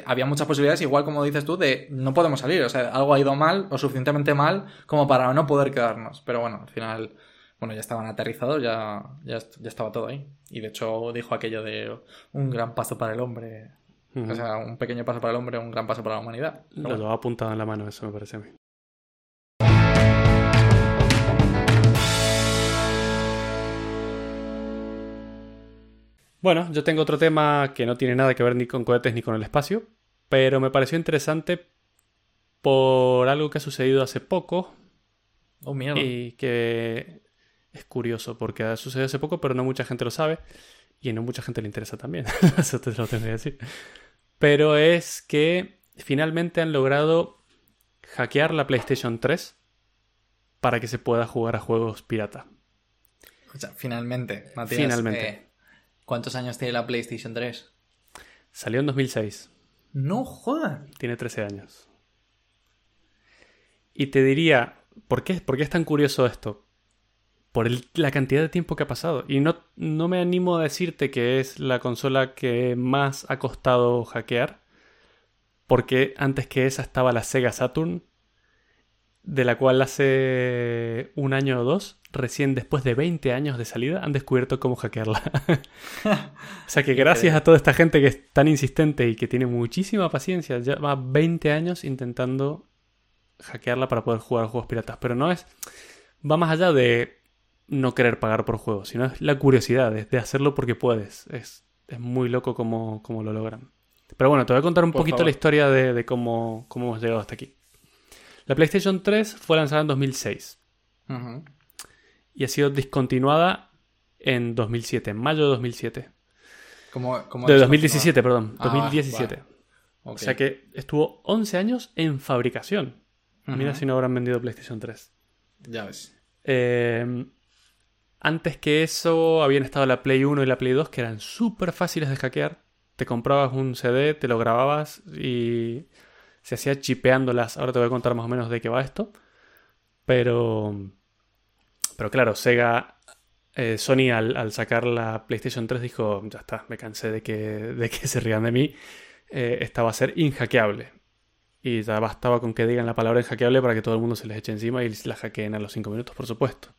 había muchas posibilidades, igual como dices tú, de no podemos salir. O sea, algo ha ido mal o suficientemente mal como para no poder quedarnos. Pero bueno, al final, bueno, ya estaban aterrizados, ya, ya, estaba todo ahí. Y de hecho dijo aquello de un gran paso para el hombre. O sea, un pequeño paso para el hombre, un gran paso para la humanidad. Lo, ha apuntado en la mano, eso me parece a mí. Bueno, yo tengo otro tema que no tiene nada que ver ni con cohetes ni con el espacio, pero me pareció interesante por algo que ha sucedido hace poco. Oh, mierda. Y que es curioso, porque ha sucedido hace poco, pero no mucha gente lo sabe. Y no mucha gente le interesa también. Eso te lo tendría que decir. Pero es que finalmente han logrado hackear la PlayStation 3 para que se pueda jugar a juegos pirata. O sea, finalmente, Matías. Finalmente. Eh, ¿Cuántos años tiene la PlayStation 3? Salió en 2006. No joda. Tiene 13 años. Y te diría, ¿por qué, ¿por qué es tan curioso esto? Por la cantidad de tiempo que ha pasado. Y no, no me animo a decirte que es la consola que más ha costado hackear. Porque antes que esa estaba la Sega Saturn. de la cual hace un año o dos, recién después de 20 años de salida, han descubierto cómo hackearla. o sea que gracias a toda esta gente que es tan insistente y que tiene muchísima paciencia, ya va 20 años intentando hackearla para poder jugar juegos piratas. Pero no es... Va más allá de no querer pagar por juegos, sino es la curiosidad de, hacerlo porque puedes. Es, es muy loco cómo, lo logran. Pero bueno, te voy a contar un poquito la historia de, cómo, cómo hemos llegado hasta aquí. La PlayStation 3 fue lanzada en 2006. Y ha sido discontinuada en 2007, en mayo de 2007. de 2017, perdón. 2017. Ah, o sea que estuvo 11 años en fabricación. Mira si no habrán vendido PlayStation 3. Ya ves. Eh, antes que eso habían estado la Play 1 y la Play 2 que eran súper fáciles de hackear. Te comprabas un CD, te lo grababas y se hacía chipeándolas. Ahora te voy a contar más o menos de qué va esto. Pero, pero claro, Sega, eh, Sony al, sacar la PlayStation 3 dijo, ya está, me cansé de que, de que se rían de mí. Eh, esta va a ser inhackeable. Y ya bastaba con que digan la palabra inhackeable para que todo el mundo se les eche encima y la hackeen a los 5 minutos, por supuesto.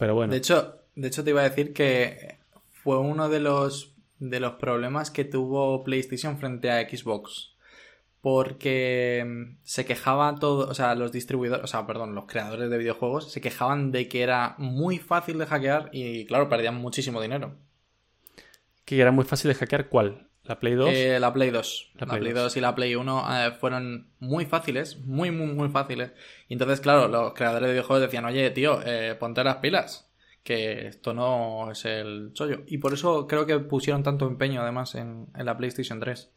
Pero bueno. De hecho, de hecho te iba a decir que fue uno de los, de los problemas que tuvo PlayStation frente a Xbox porque mm, se quejaban todos, o sea, los distribuidores, o sea, perdón, los creadores de videojuegos se quejaban de que era muy fácil de hackear y, claro, perdían muchísimo dinero. ¿Que era muy fácil de hackear cuál? ¿La Play 2? Eh, la Play 2. La, Play, 2. y la Play 1 eh, fueron muy fáciles, muy, muy, muy fáciles. Y entonces, claro, los creadores de videojuegos decían, oye, tío, eh, ponte las pilas, que esto no es el chollo. Y por eso creo que pusieron tanto empeño, además, en, en la PlayStation 3.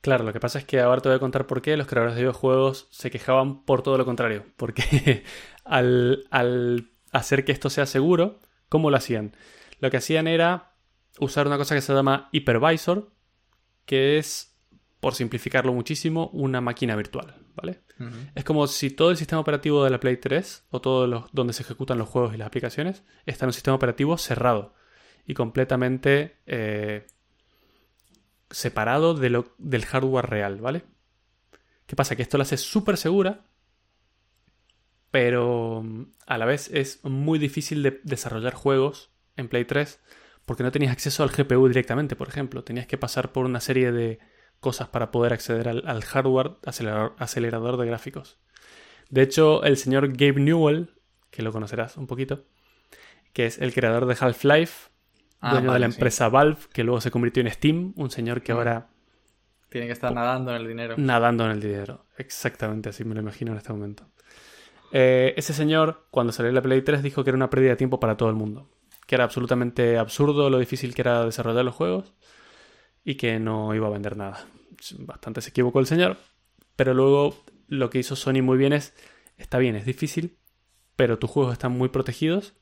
Claro, lo que pasa es que ahora te voy a contar por qué los creadores de videojuegos se quejaban por todo lo contrario. Porque al, hacer que esto sea seguro, ¿cómo lo hacían? Lo que hacían era usar una cosa que se llama hypervisor, que es, por simplificarlo muchísimo, una máquina virtual, ¿vale? Es como si todo el sistema operativo de la Play 3 o todo los, donde se ejecutan los juegos y las aplicaciones está en un sistema operativo cerrado y completamente eh, separado de lo, del hardware real, ¿vale? ¿Qué pasa? Que esto lo hace súper segura, pero mm, a la vez es muy difícil de desarrollar juegos en Play 3 porque no tenías acceso al GPU directamente, por ejemplo. Tenías que pasar por una serie de cosas para poder acceder al, hardware acelerador, acelerador, de gráficos. De hecho, el señor Gabe Newell, que lo conocerás un poquito, que es el creador de Half-Life, Ah, dueño de la empresa Valve, que luego se convirtió en Steam, un señor que ahora... Tiene que estar nadando en el dinero. Nadando en el dinero, exactamente así me lo imagino en este momento. Eh, ese señor, cuando salió la Play 3, dijo que era una pérdida de tiempo para todo el mundo. Que era absolutamente absurdo lo difícil que era desarrollar los juegos y que no iba a vender nada. Bastante se equivocó el señor, pero luego lo que hizo Sony muy bien es, está bien, es difícil, pero tus juegos están muy protegidos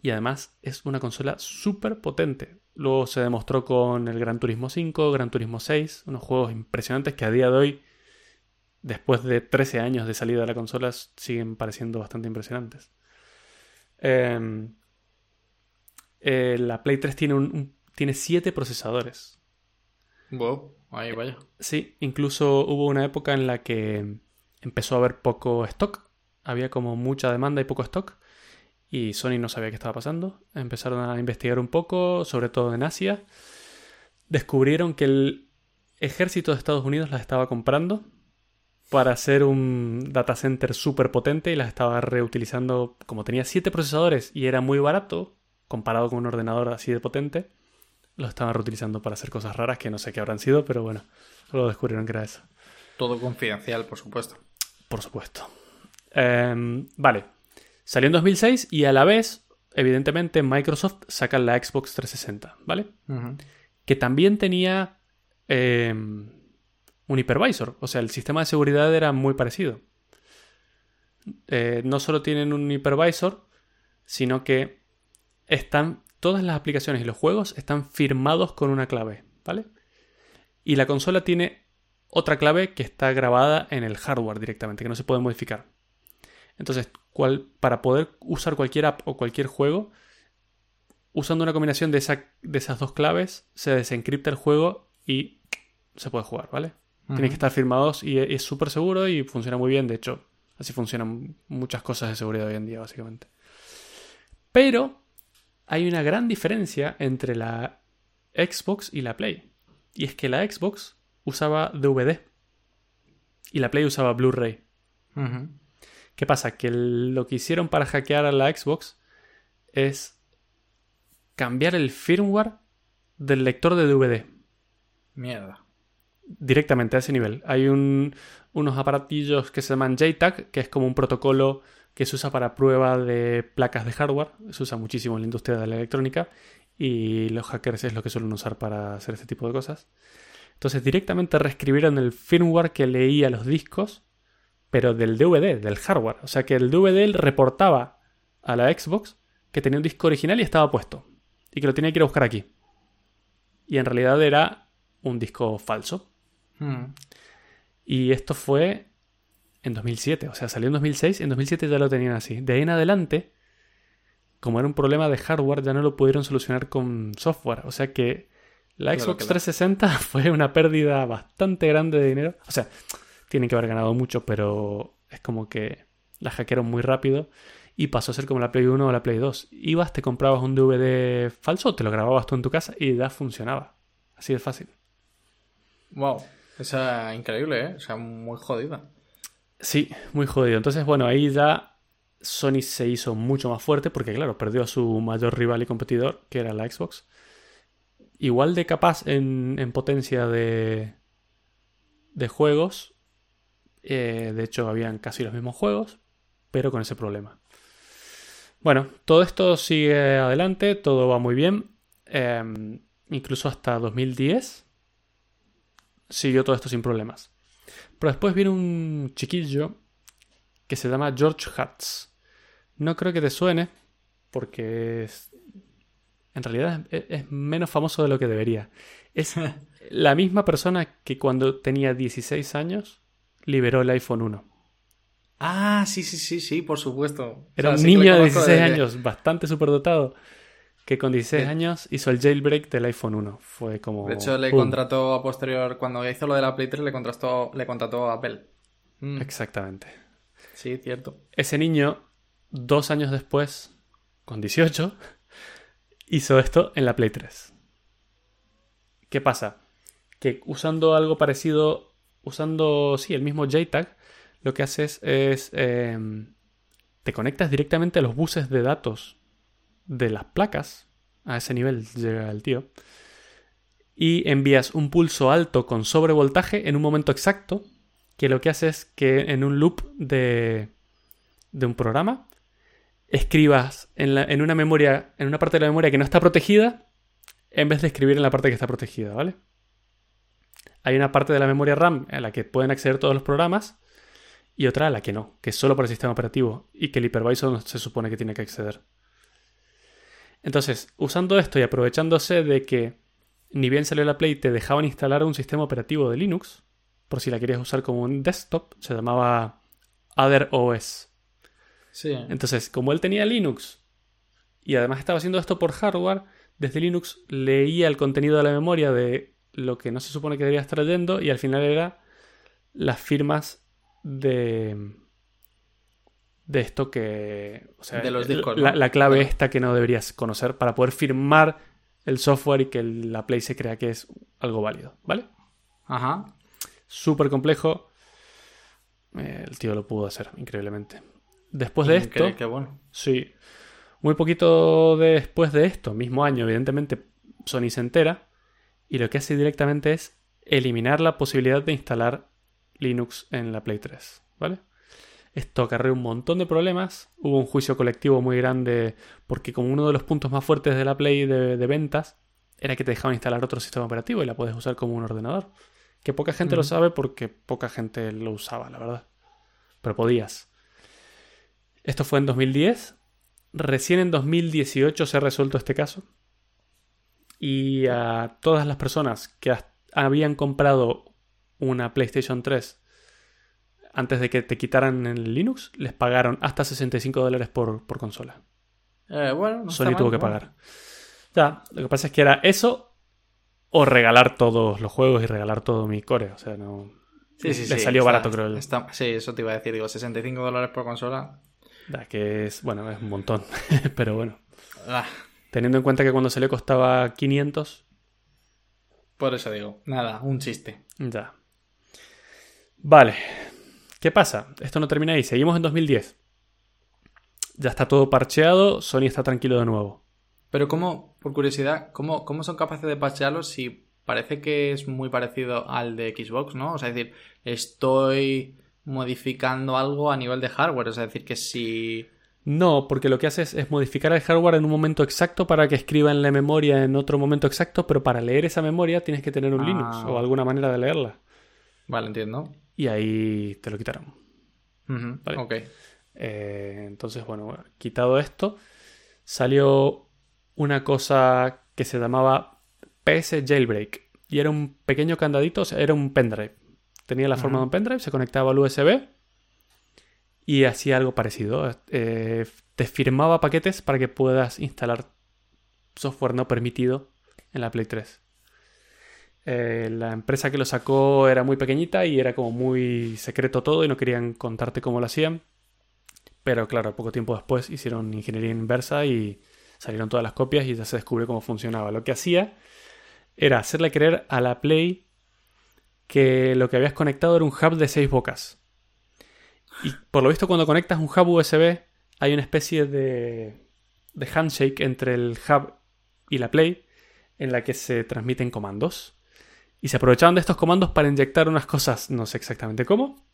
y además es una consola súper potente. Luego se demostró con el Gran Turismo 5, Gran Turismo 6, unos juegos impresionantes que a día de hoy, después de 13 años de salida de la consola, siguen pareciendo bastante impresionantes. Em, eh, la Play 3 tiene, un, tiene 7 procesadores. Wow, ahí vaya. Sí, incluso hubo una época en la que empezó a haber poco stock. Había como mucha demanda y poco stock y Sony no sabía qué estaba pasando. Empezaron a investigar un poco, sobre todo en Asia. Descubrieron que el ejército de Estados Unidos las estaba comprando para hacer un data center súper potente y las estaba reutilizando. Como tenía 7 procesadores y era muy barato comparado con un ordenador así de potente, lo estaban reutilizando para hacer cosas raras que no sé qué habrán sido, pero bueno, lo descubrieron que era eso. Todo confidencial, por supuesto. Por supuesto. Em, vale, Salió en 2006 y a la vez, evidentemente, Microsoft saca la Xbox 360, ¿vale? Que también tenía em, un hypervisor, o sea, el sistema de seguridad era muy parecido. Eh, no solo tienen un hypervisor, sino que están todas las aplicaciones y los juegos están firmados con una clave, ¿vale? Y la consola tiene otra clave que está grabada en el hardware directamente, que no se puede modificar. Entonces, para poder usar cualquier app o cualquier juego, usando una combinación de, esas dos claves, se desencripta el juego y se puede jugar, ¿vale? Tienen que estar firmados y es súper seguro y funciona muy bien. De hecho, Así funcionan muchas cosas de seguridad hoy en día, básicamente. Pero hay una gran diferencia entre la Xbox y la Play. Y es que la Xbox usaba DVD y la Play usaba Blu-ray. ¿Qué pasa? Que lo que hicieron para hackear a la Xbox es cambiar el firmware del lector de DVD. Mierda. Directamente a ese nivel. Hay unos aparatillos que se llaman JTAG, que es como un protocolo que se usa para prueba de placas de hardware. Se usa muchísimo en la industria de la electrónica y los hackers es lo que suelen usar para hacer este tipo de cosas. Entonces directamente reescribieron el firmware que leía los discos, pero del DVD, del hardware. O sea que el DVD reportaba a la Xbox que tenía un disco original y estaba puesto. Y que lo tenía que ir a buscar aquí. Y en realidad era un disco falso. Hmm. Y esto fue en 2007. O sea, salió en 2006. En 2007 ya lo tenían así. De ahí en adelante como era un problema de hardware, ya no lo pudieron solucionar con software. O sea que la Xbox 360 fue una pérdida bastante grande de dinero. O sea, tienen que haber ganado mucho, pero es como que la hackearon muy rápido y pasó a ser como la Play 1 o la Play 2. Ibas, te comprabas un DVD falso, te lo grababas tú en tu casa y ya funcionaba. Así de fácil. Wow, esa increíble, ¿eh? O sea, muy jodida. Sí, muy jodido. Entonces, bueno, ahí ya Sony se hizo mucho más fuerte porque, claro, perdió a su mayor rival y competidor, que era la Xbox. Igual de capaz en, potencia de, de juegos. Eh, de hecho, habían casi los mismos juegos, pero con ese problema. Bueno, todo esto sigue adelante, todo va muy bien. Em, incluso hasta 2010 siguió todo esto sin problemas. Pero después viene un chiquillo que se llama George Hutz. No creo que te suene, porque es, en realidad es, menos famoso de lo que debería. Es la misma persona que cuando tenía 16 años liberó el iPhone 1. Ah, sí, sí, sí, sí, por supuesto. Era un niño de 16 años, bastante superdotado, que con 16 años hizo el jailbreak del iPhone 1. Fue como... De hecho, le contrató a posterior, cuando hizo lo de la Play 3, le contrató, le contrató a Apple. Mm. Exactamente. Sí, cierto. Ese niño, dos años después, con 18, hizo esto en la Play 3. ¿Qué pasa? Que usando algo parecido, usando, sí, el mismo JTAG, lo que haces es, em, te conectas directamente a los buses de datos de las placas, a ese nivel llega el tío, y envías un pulso alto con sobrevoltaje en un momento exacto que lo que hace es que en un loop de, de un programa escribas en, en, una memoria, en una parte de la memoria que no está protegida, en vez de escribir en la parte que está protegida, ¿vale? Hay una parte de la memoria RAM en la que pueden acceder todos los programas y otra a la que no, que es solo por el sistema operativo y que el hypervisor se supone que tiene que acceder. Entonces, usando esto y aprovechándose de que ni bien salió la Play te dejaban instalar un sistema operativo de Linux, por si la querías usar como un desktop, se llamaba Other OS. Sí. Entonces, como él tenía Linux y además estaba haciendo esto por hardware, desde Linux leía el contenido de la memoria de lo que no se supone que debería estar leyendo y al final era las firmas de de esto que o sea, de los discos, la, clave esta que no deberías conocer para poder firmar el software y que la Play se crea que es algo válido, ¿vale? Ajá súper complejo. Eh, el tío lo pudo hacer, increíblemente. Después de esto. Qué bueno. Sí. Muy poquito después de esto, mismo año, evidentemente, Sony se entera. Y lo que hace directamente es eliminar la posibilidad de instalar Linux en la Play 3. ¿Vale? Esto acarreó un montón de problemas. Hubo un juicio colectivo muy grande porque como uno de los puntos más fuertes de la Play de, de ventas era que te dejaban instalar otro sistema operativo y la puedes usar como un ordenador. Que poca gente lo sabe porque poca gente lo usaba, la verdad. Pero podías. Esto fue en 2010. Recién en 2018 se ha resuelto este caso. Y a todas las personas que habían comprado una PlayStation 3 antes de que te quitaran el Linux, les pagaron hasta 65 dólares por, consola. Eh, bueno, Sony tuvo que pagar. Ya, lo que pasa es que era eso o regalar todos los juegos y regalar todo mi core. O sea, no. Sí, sí, Le sí, salió está- barato, creo está- sí, eso te iba a decir. Digo, 65 dólares por consola. Da, Que es, bueno, es un montón. Pero bueno. Ah, Teniendo en cuenta que cuando salió costaba 500, por eso digo. Nada, un chiste. ya. Vale. ¿Qué pasa? Esto no termina ahí. Seguimos en 2010. Ya está todo parcheado. Sony está tranquilo de nuevo. Pero cómo, por curiosidad, ¿cómo, cómo son capaces de parchearlo si parece que es muy parecido al de Xbox, ¿no? O sea, es decir, estoy modificando algo a nivel de hardware. O sea, es decir, que si... No, porque lo que haces es modificar el hardware en un momento exacto para que escriba en la memoria en otro momento exacto, pero para leer esa memoria tienes que tener un Ah. Linux o alguna manera de leerla. Vale, entiendo. Y ahí te lo quitaron. Ujú, Vale. Ok. Eh, entonces, bueno, quitado esto, salió una cosa que se llamaba PS Jailbreak. Y era un pequeño candadito, o sea, era un pendrive. Tenía la forma de un pendrive, se conectaba al USB y hacía algo parecido. Eh, te firmaba paquetes para que puedas instalar software no permitido en la Play 3. Eh, la empresa que lo sacó era muy pequeñita y era como muy secreto todo y no querían contarte cómo lo hacían. Pero claro, poco tiempo después hicieron ingeniería inversa y salieron todas las copias y ya se descubrió cómo funcionaba. Lo que hacía era hacerle creer a la Play que lo que habías conectado era un hub de seis bocas. Y por lo visto cuando conectas un hub USB hay una especie de, de handshake entre el hub y la Play en la que se transmiten comandos. Y se aprovechaban de estos comandos para inyectar unas cosas, no sé exactamente cómo.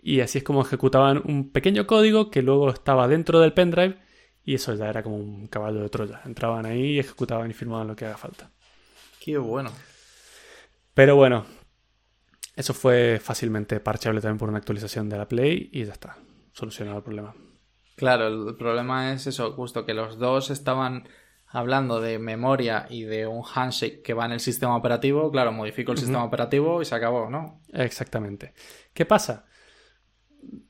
Y así es como ejecutaban un pequeño código que luego estaba dentro del pendrive y eso ya era como un caballo de Troya. Entraban ahí y ejecutaban y firmaban lo que haga falta. Qué bueno. Pero bueno, eso fue fácilmente parcheable también por una actualización de la Play y ya está, solucionado el problema. Claro, el problema es eso, justo que los dos estaban hablando de memoria y de un handshake que va en el sistema operativo. Claro, modifico el sistema operativo y se acabó, ¿no? Exactamente. ¿Qué pasa?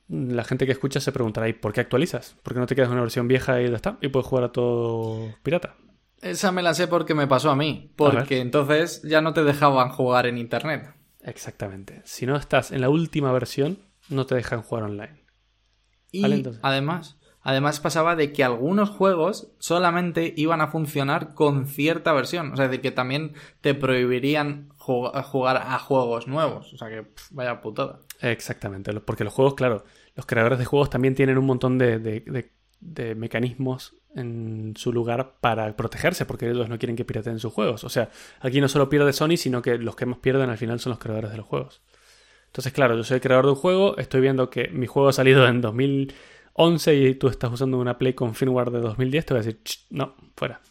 La gente que escucha se preguntará, ¿y por qué actualizas? ¿Por qué no te quedas en una versión vieja y ya está? Y puedes jugar a todo pirata. Esa me la sé porque me pasó a mí. A Porque entonces ya no te dejaban jugar en internet. Exactamente. Si no estás en la última versión, no te dejan jugar online. Y Vale, además, además pasaba de que algunos juegos solamente iban a funcionar con cierta versión. O sea, es decir, que también te prohibirían jug- jugar a juegos nuevos. O sea que vaya putada. Exactamente. Porque los juegos, claro, los creadores de juegos también tienen un montón de, mecanismos en su lugar para protegerse, porque ellos no quieren que pirateen sus juegos. O sea, aquí no solo pierde Sony, sino que los que más pierden al final son los creadores de los juegos. Entonces, claro, yo soy el creador de un juego, estoy viendo que mi juego ha salido en 2011 y tú estás usando una Play con firmware de 2010, te voy a decir, "Ch, no, fuera.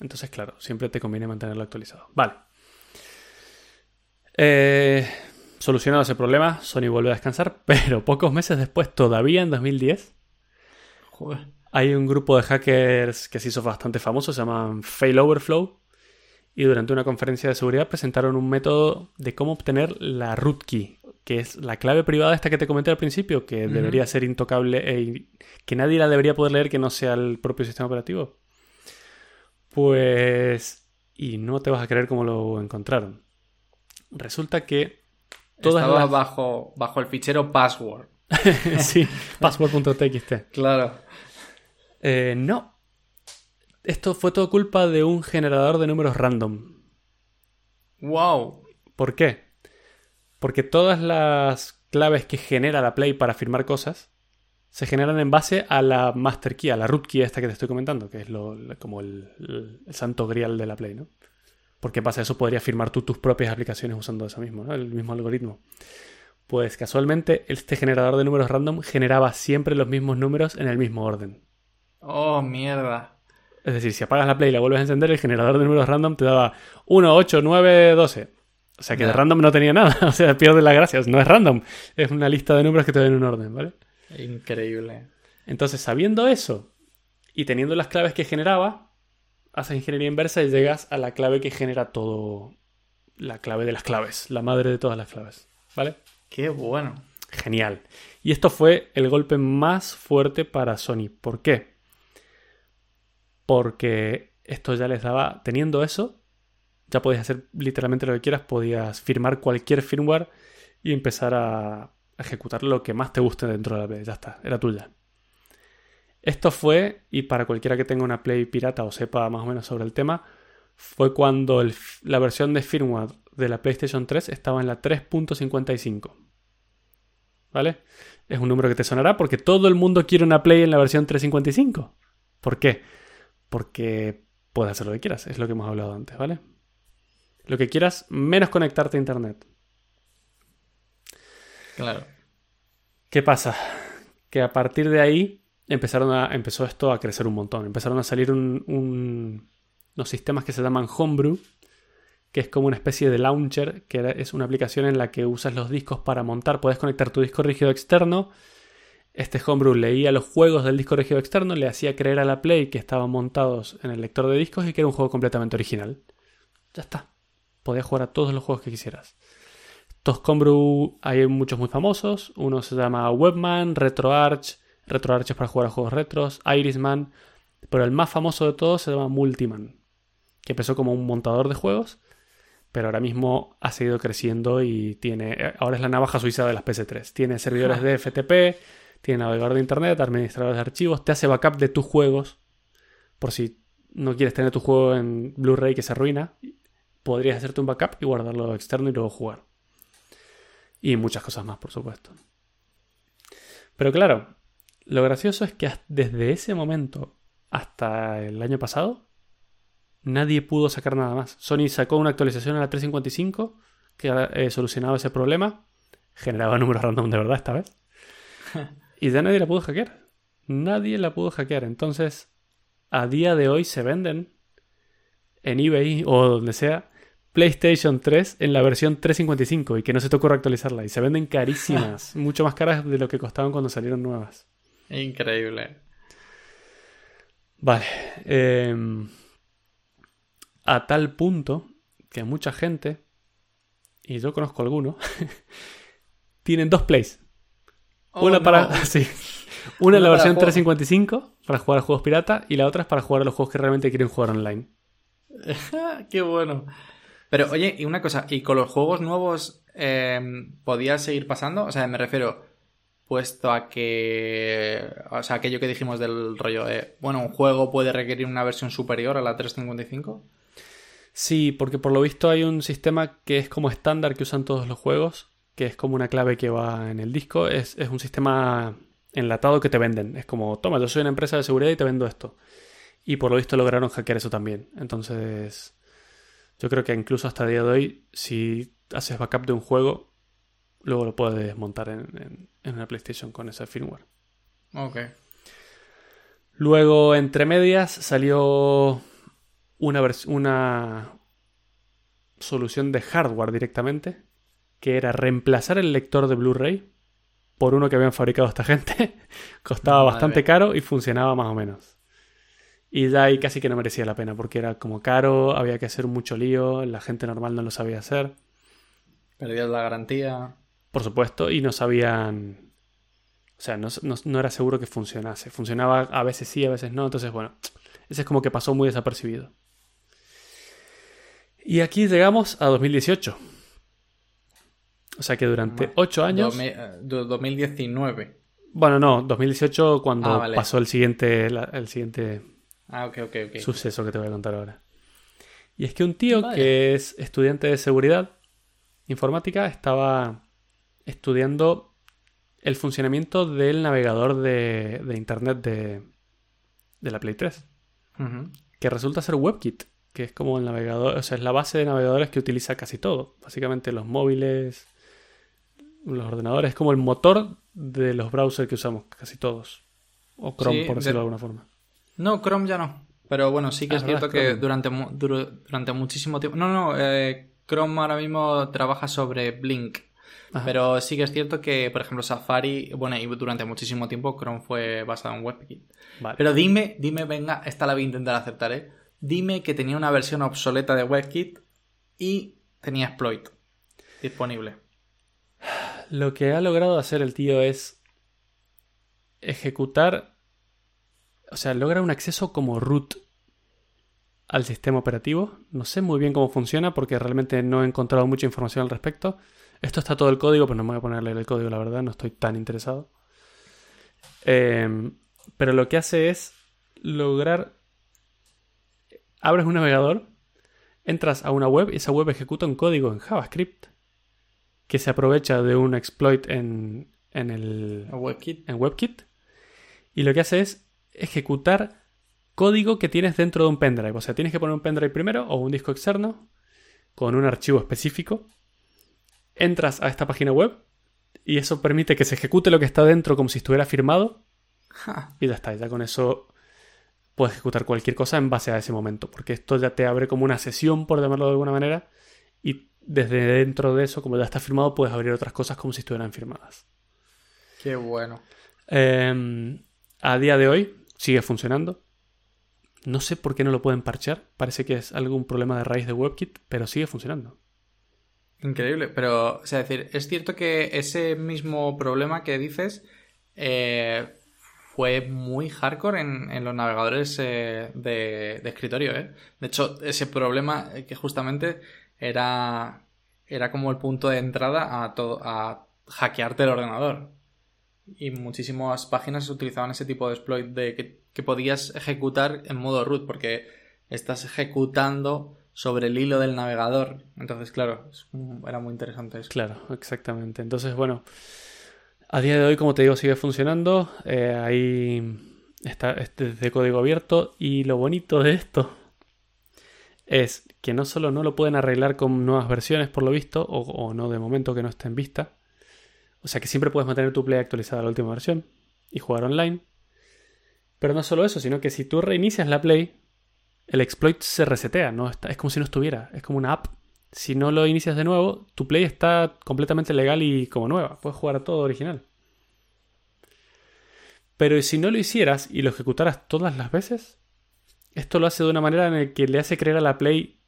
Entonces, claro, siempre te conviene mantenerlo actualizado. Vale. Eh, solucionado ese problema, Sony vuelve a descansar, pero pocos meses después, todavía en 2010, Joder. hay un grupo de hackers que se hizo bastante famoso, se llaman Fail Overflow, y durante una conferencia de seguridad presentaron un método de cómo obtener la root key, que es la clave privada esta que te comenté al principio, que debería ser intocable e que nadie la debería poder leer que no sea el propio sistema operativo. Pues... Y no te vas a creer cómo lo encontraron. Resulta que... Todas Estaba las- bajo, bajo el fichero password. sí, password.txt. Claro. Eh, no. Esto fue todo culpa de un generador de números random. Wow. ¿Por qué? Porque todas las claves que genera la Play para firmar cosas se generan en base a la master key, a la root key esta que te estoy comentando, que es lo, como el, el- el santo grial de la Play, ¿no? Porque en base a eso podrías firmar tú tus propias aplicaciones usando eso mismo, ¿no? El mismo algoritmo. Pues casualmente este generador de números random generaba siempre los mismos números en el mismo orden. Oh, mierda. Es decir, si apagas la Play y la vuelves a encender, el generador de números random te daba 1, 8, 9, 12. O sea que de random no tenía nada. O sea, pierde las gracias. No es random. Es una lista de números que te dan en un orden, ¿vale? Increíble. Entonces, sabiendo eso y teniendo las claves que generaba, haces ingeniería inversa y llegas a la clave que genera todo. La clave de las claves. La madre de todas las claves. ¿Vale? Qué bueno. Genial. Y esto fue el golpe más fuerte para Sony. ¿Por qué? Porque esto ya les daba, teniendo eso, ya podías hacer literalmente lo que quieras, podías firmar cualquier firmware y empezar a ejecutar lo que más te guste dentro de la Play. Ya está, era tuya. Esto fue, y para cualquiera que tenga una Play pirata o sepa más o menos sobre el tema, fue cuando la versión de firmware de la PlayStation 3 estaba en la 3.55. ¿Vale? Es un número que te sonará porque todo el mundo quiere una Play en la versión 355. ¿Por qué? Porque puedes hacer lo que quieras, es lo que hemos hablado antes, ¿vale? Lo que quieras, menos conectarte a Internet. Claro. ¿Qué pasa? Que a partir de ahí empezaron a, empezó esto a crecer un montón. Empezaron a salir unos sistemas que se llaman Homebrew, que es como una especie de launcher, que es una aplicación en la que usas los discos para montar. Puedes conectar tu disco rígido externo. Este Homebrew leía los juegos del disco rígido externo, le hacía creer a la Play que estaban montados en el lector de discos y que era un juego completamente original. Ya está. Podías jugar a todos los juegos que quisieras. Estos Homebrew hay muchos muy famosos. Uno se llama Webman, RetroArch. RetroArch es para jugar a juegos retros. Irisman. Pero el más famoso de todos se llama Multiman. Que empezó como un montador de juegos pero ahora mismo ha seguido creciendo y tiene, ahora es la navaja suiza de las PC3. Tiene servidores de FTP, tiene navegador de internet, administradores de archivos, te hace backup de tus juegos, por si no quieres tener tu juego en Blu-ray que se arruina, podrías hacerte un backup y guardarlo externo y luego jugar. Y muchas cosas más, por supuesto. Pero claro, lo gracioso es que desde ese momento hasta el año pasado nadie pudo sacar nada más. Sony sacó una actualización a la 355 que eh, solucionaba ese problema. Generaba números random de verdad esta vez. y ya nadie la pudo hackear. Nadie la pudo hackear. Entonces, a día de hoy se venden en eBay o donde sea PlayStation 3 en la versión 355 y que no se te ocurra actualizarla. Y se venden carísimas, mucho más caras de lo que costaban cuando salieron nuevas. Increíble. Vale. Eh, a tal punto que mucha gente, y yo conozco algunos, tienen dos plays. Oh, una para. Sí. Una en la versión 355 para jugar a juegos pirata y la otra es para jugar a los juegos que realmente quieren jugar online. Qué bueno. Pero oye, y una cosa, ¿y con los juegos nuevos eh, podía seguir pasando? O sea, me refiero, puesto a que. O sea, aquello que dijimos del rollo de. Bueno, un juego puede requerir una versión superior a la 355. Sí, porque por lo visto hay un sistema que es como estándar que usan todos los juegos, que es como una clave que va en el disco. Es, un sistema enlatado que te venden. Es como, toma, yo soy una empresa de seguridad y te vendo esto. Y por lo visto lograron hackear eso también. Entonces, yo creo que incluso hasta el día de hoy, si haces backup de un juego, luego lo puedes montar en, en una PlayStation con ese firmware. Ok. Luego, entre medias, salió una, una solución de hardware directamente, que era reemplazar el lector de Blu-ray por uno que habían fabricado esta gente. Costaba bastante caro y funcionaba más o menos. Y de ahí casi que no merecía la pena, porque era como caro, había que hacer mucho lío, la gente normal no lo sabía hacer. Perdías la garantía. Por supuesto, y no sabían. O sea, no, no, era seguro que funcionase. Funcionaba a veces sí, a veces no. Entonces, bueno, ese es como que pasó muy desapercibido. Y aquí llegamos a 2018. O sea que durante 8 años. 2019. Eh, bueno, no, 2018 cuando ah, pasó el siguiente, el siguiente ah, suceso que te voy a contar ahora. Y es que un tío que es estudiante de seguridad informática estaba estudiando el funcionamiento del navegador de, internet de, de, la Play 3. Que resulta ser WebKit que es como el navegador, o sea, es la base de navegadores que utiliza casi todo. Básicamente los móviles, los ordenadores, es como el motor de los browsers que usamos casi todos. O Chrome, por decirlo de... alguna forma. No, Chrome ya no. Pero bueno, sí que es cierto que durante, durante muchísimo tiempo... No, no, eh, Chrome ahora mismo trabaja sobre Blink. Pero sí que es cierto que, por ejemplo, Safari, bueno, y durante muchísimo tiempo Chrome fue basado en WebKit. Pero dime, dime, venga, esta la voy a intentar aceptar, ¿eh? Dime que tenía una versión obsoleta de WebKit y tenía exploit disponible. Lo que ha logrado hacer el tío es ejecutar, o sea, logra un acceso como root al sistema operativo. No sé muy bien cómo funciona porque realmente no he encontrado mucha información al respecto. Esto está todo el código, pero no me voy a poner a leer el código, la verdad, no estoy tan interesado. Em, pero lo que hace es lograr... Abres un navegador, entras a una web y esa web ejecuta un código en JavaScript que se aprovecha de un exploit en, en el WebKit. en WebKit y lo que hace es ejecutar código que tienes dentro de un pendrive. O sea, tienes que poner un pendrive primero o un disco externo con un archivo específico. Entras a esta página web y eso permite que se ejecute lo que está dentro como si estuviera firmado. Y ya está, ya con eso puedes ejecutar cualquier cosa en base a ese momento, porque esto ya te abre como una sesión, por llamarlo de alguna manera, y desde dentro de eso, como ya está firmado, puedes abrir otras cosas como si estuvieran firmadas. Qué bueno. Eh, a día de hoy sigue funcionando. No sé por qué no lo pueden parchear. Parece que es algún problema de raíz de WebKit, pero sigue funcionando. Increíble, pero, o sea, decir, es cierto que ese mismo problema que dices eh, fue muy hardcore en, los navegadores eh, de, escritorio, ¿eh? De hecho, ese problema que justamente era, era como el punto de entrada a, todo, a hackearte el ordenador. Y muchísimas páginas utilizaban ese tipo de exploit de que podías ejecutar en modo root, porque estás ejecutando sobre el hilo del navegador. Entonces, claro, era muy interesante eso. Claro, exactamente. Entonces, bueno, a día de hoy, como te digo, sigue funcionando. Eh, ahí está este de código abierto. Y lo bonito de esto es que no solo no lo pueden arreglar con nuevas versiones, por lo visto, o, o no de momento que no esté en vista. O sea que siempre puedes mantener tu play actualizada a la última versión y jugar online. Pero no solo eso, sino que si tú reinicias la Play, el exploit se resetea, ¿no? es como si no estuviera, es como una app. Si no lo inicias de nuevo, tu Play está completamente legal y como nueva, puedes jugar a todo original. Pero si no lo hicieras y lo ejecutaras todas las veces, esto lo hace de una manera en la que le hace creer a la Play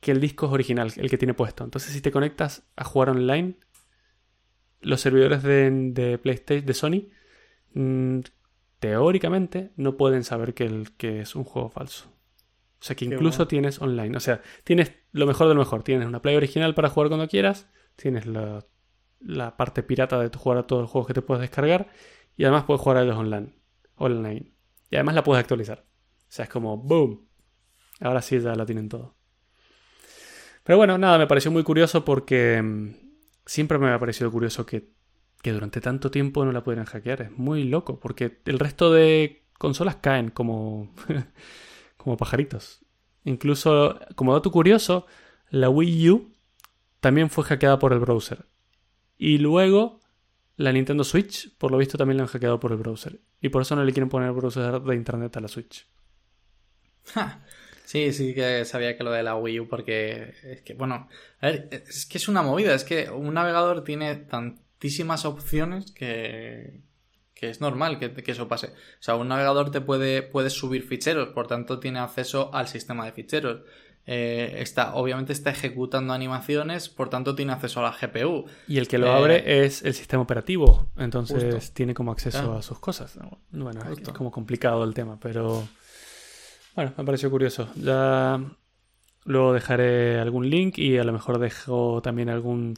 que el disco es original, el que tiene puesto. Entonces, si te conectas a jugar online, los servidores de, PlayStation, de Sony, mm, teóricamente no pueden saber que, el, que es un juego falso. O sea que incluso tienes online. O sea, tienes lo mejor de lo mejor. Tienes una play original para jugar cuando quieras. Tienes la, la parte pirata de jugar a todos los juegos que te puedes descargar. Y además puedes jugar a ellos online. online. Y además la puedes actualizar. O sea, es como ¡boom! Ahora sí ya la tienen todo. Pero bueno, nada, me pareció muy curioso porque mm, siempre me ha parecido curioso que que durante tanto tiempo no la pudieran hackear. Es muy loco, porque el resto de consolas caen como, como pajaritos. Incluso, como dato curioso, la Wii U también fue hackeada por el browser. Y luego la Nintendo Switch, por lo visto, también la han hackeado por el browser. Y por eso no le quieren poner browser de internet a la Switch. Sí, sí que sabía que lo de la Wii U porque es que, bueno, a ver, es que es una movida, es que un navegador tiene tan, tantísimas opciones que, que es normal que, que, eso pase. O sea, un navegador te puede, puede subir ficheros, por tanto tiene acceso al sistema de ficheros. Eh, está, obviamente está ejecutando animaciones, por tanto tiene acceso a la GPU. Y el que lo abre eh, es el sistema operativo, entonces tiene como acceso a sus cosas. Bueno, es como complicado el tema, pero bueno, me pareció curioso. Ya luego dejaré algún link y a lo mejor dejo también algún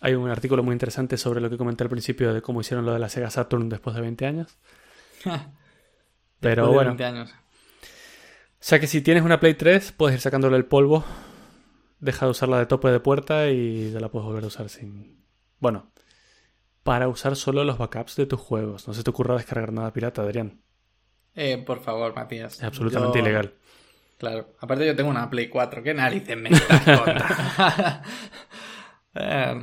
hay un artículo muy interesante sobre lo que comenté al principio de cómo hicieron lo de la Sega Saturn después de 20 años. Pero bueno. 20 años. O sea que si tienes una Play 3, puedes ir sacándole el polvo, deja de usarla de tope de puerta y ya la puedes volver a usar sin. Bueno, para usar solo los backups de tus juegos. No se te ocurra descargar nada pirata, Adrián. Eh, por favor, Matías. Es absolutamente ilegal. Claro. Aparte yo tengo una Play 4. ¿Qué narices me estás eh,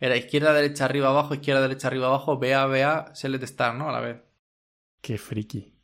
Era izquierda, derecha, arriba, abajo, izquierda, derecha, arriba, abajo, vea, vea, select star, ¿no? A la vez. Qué friki.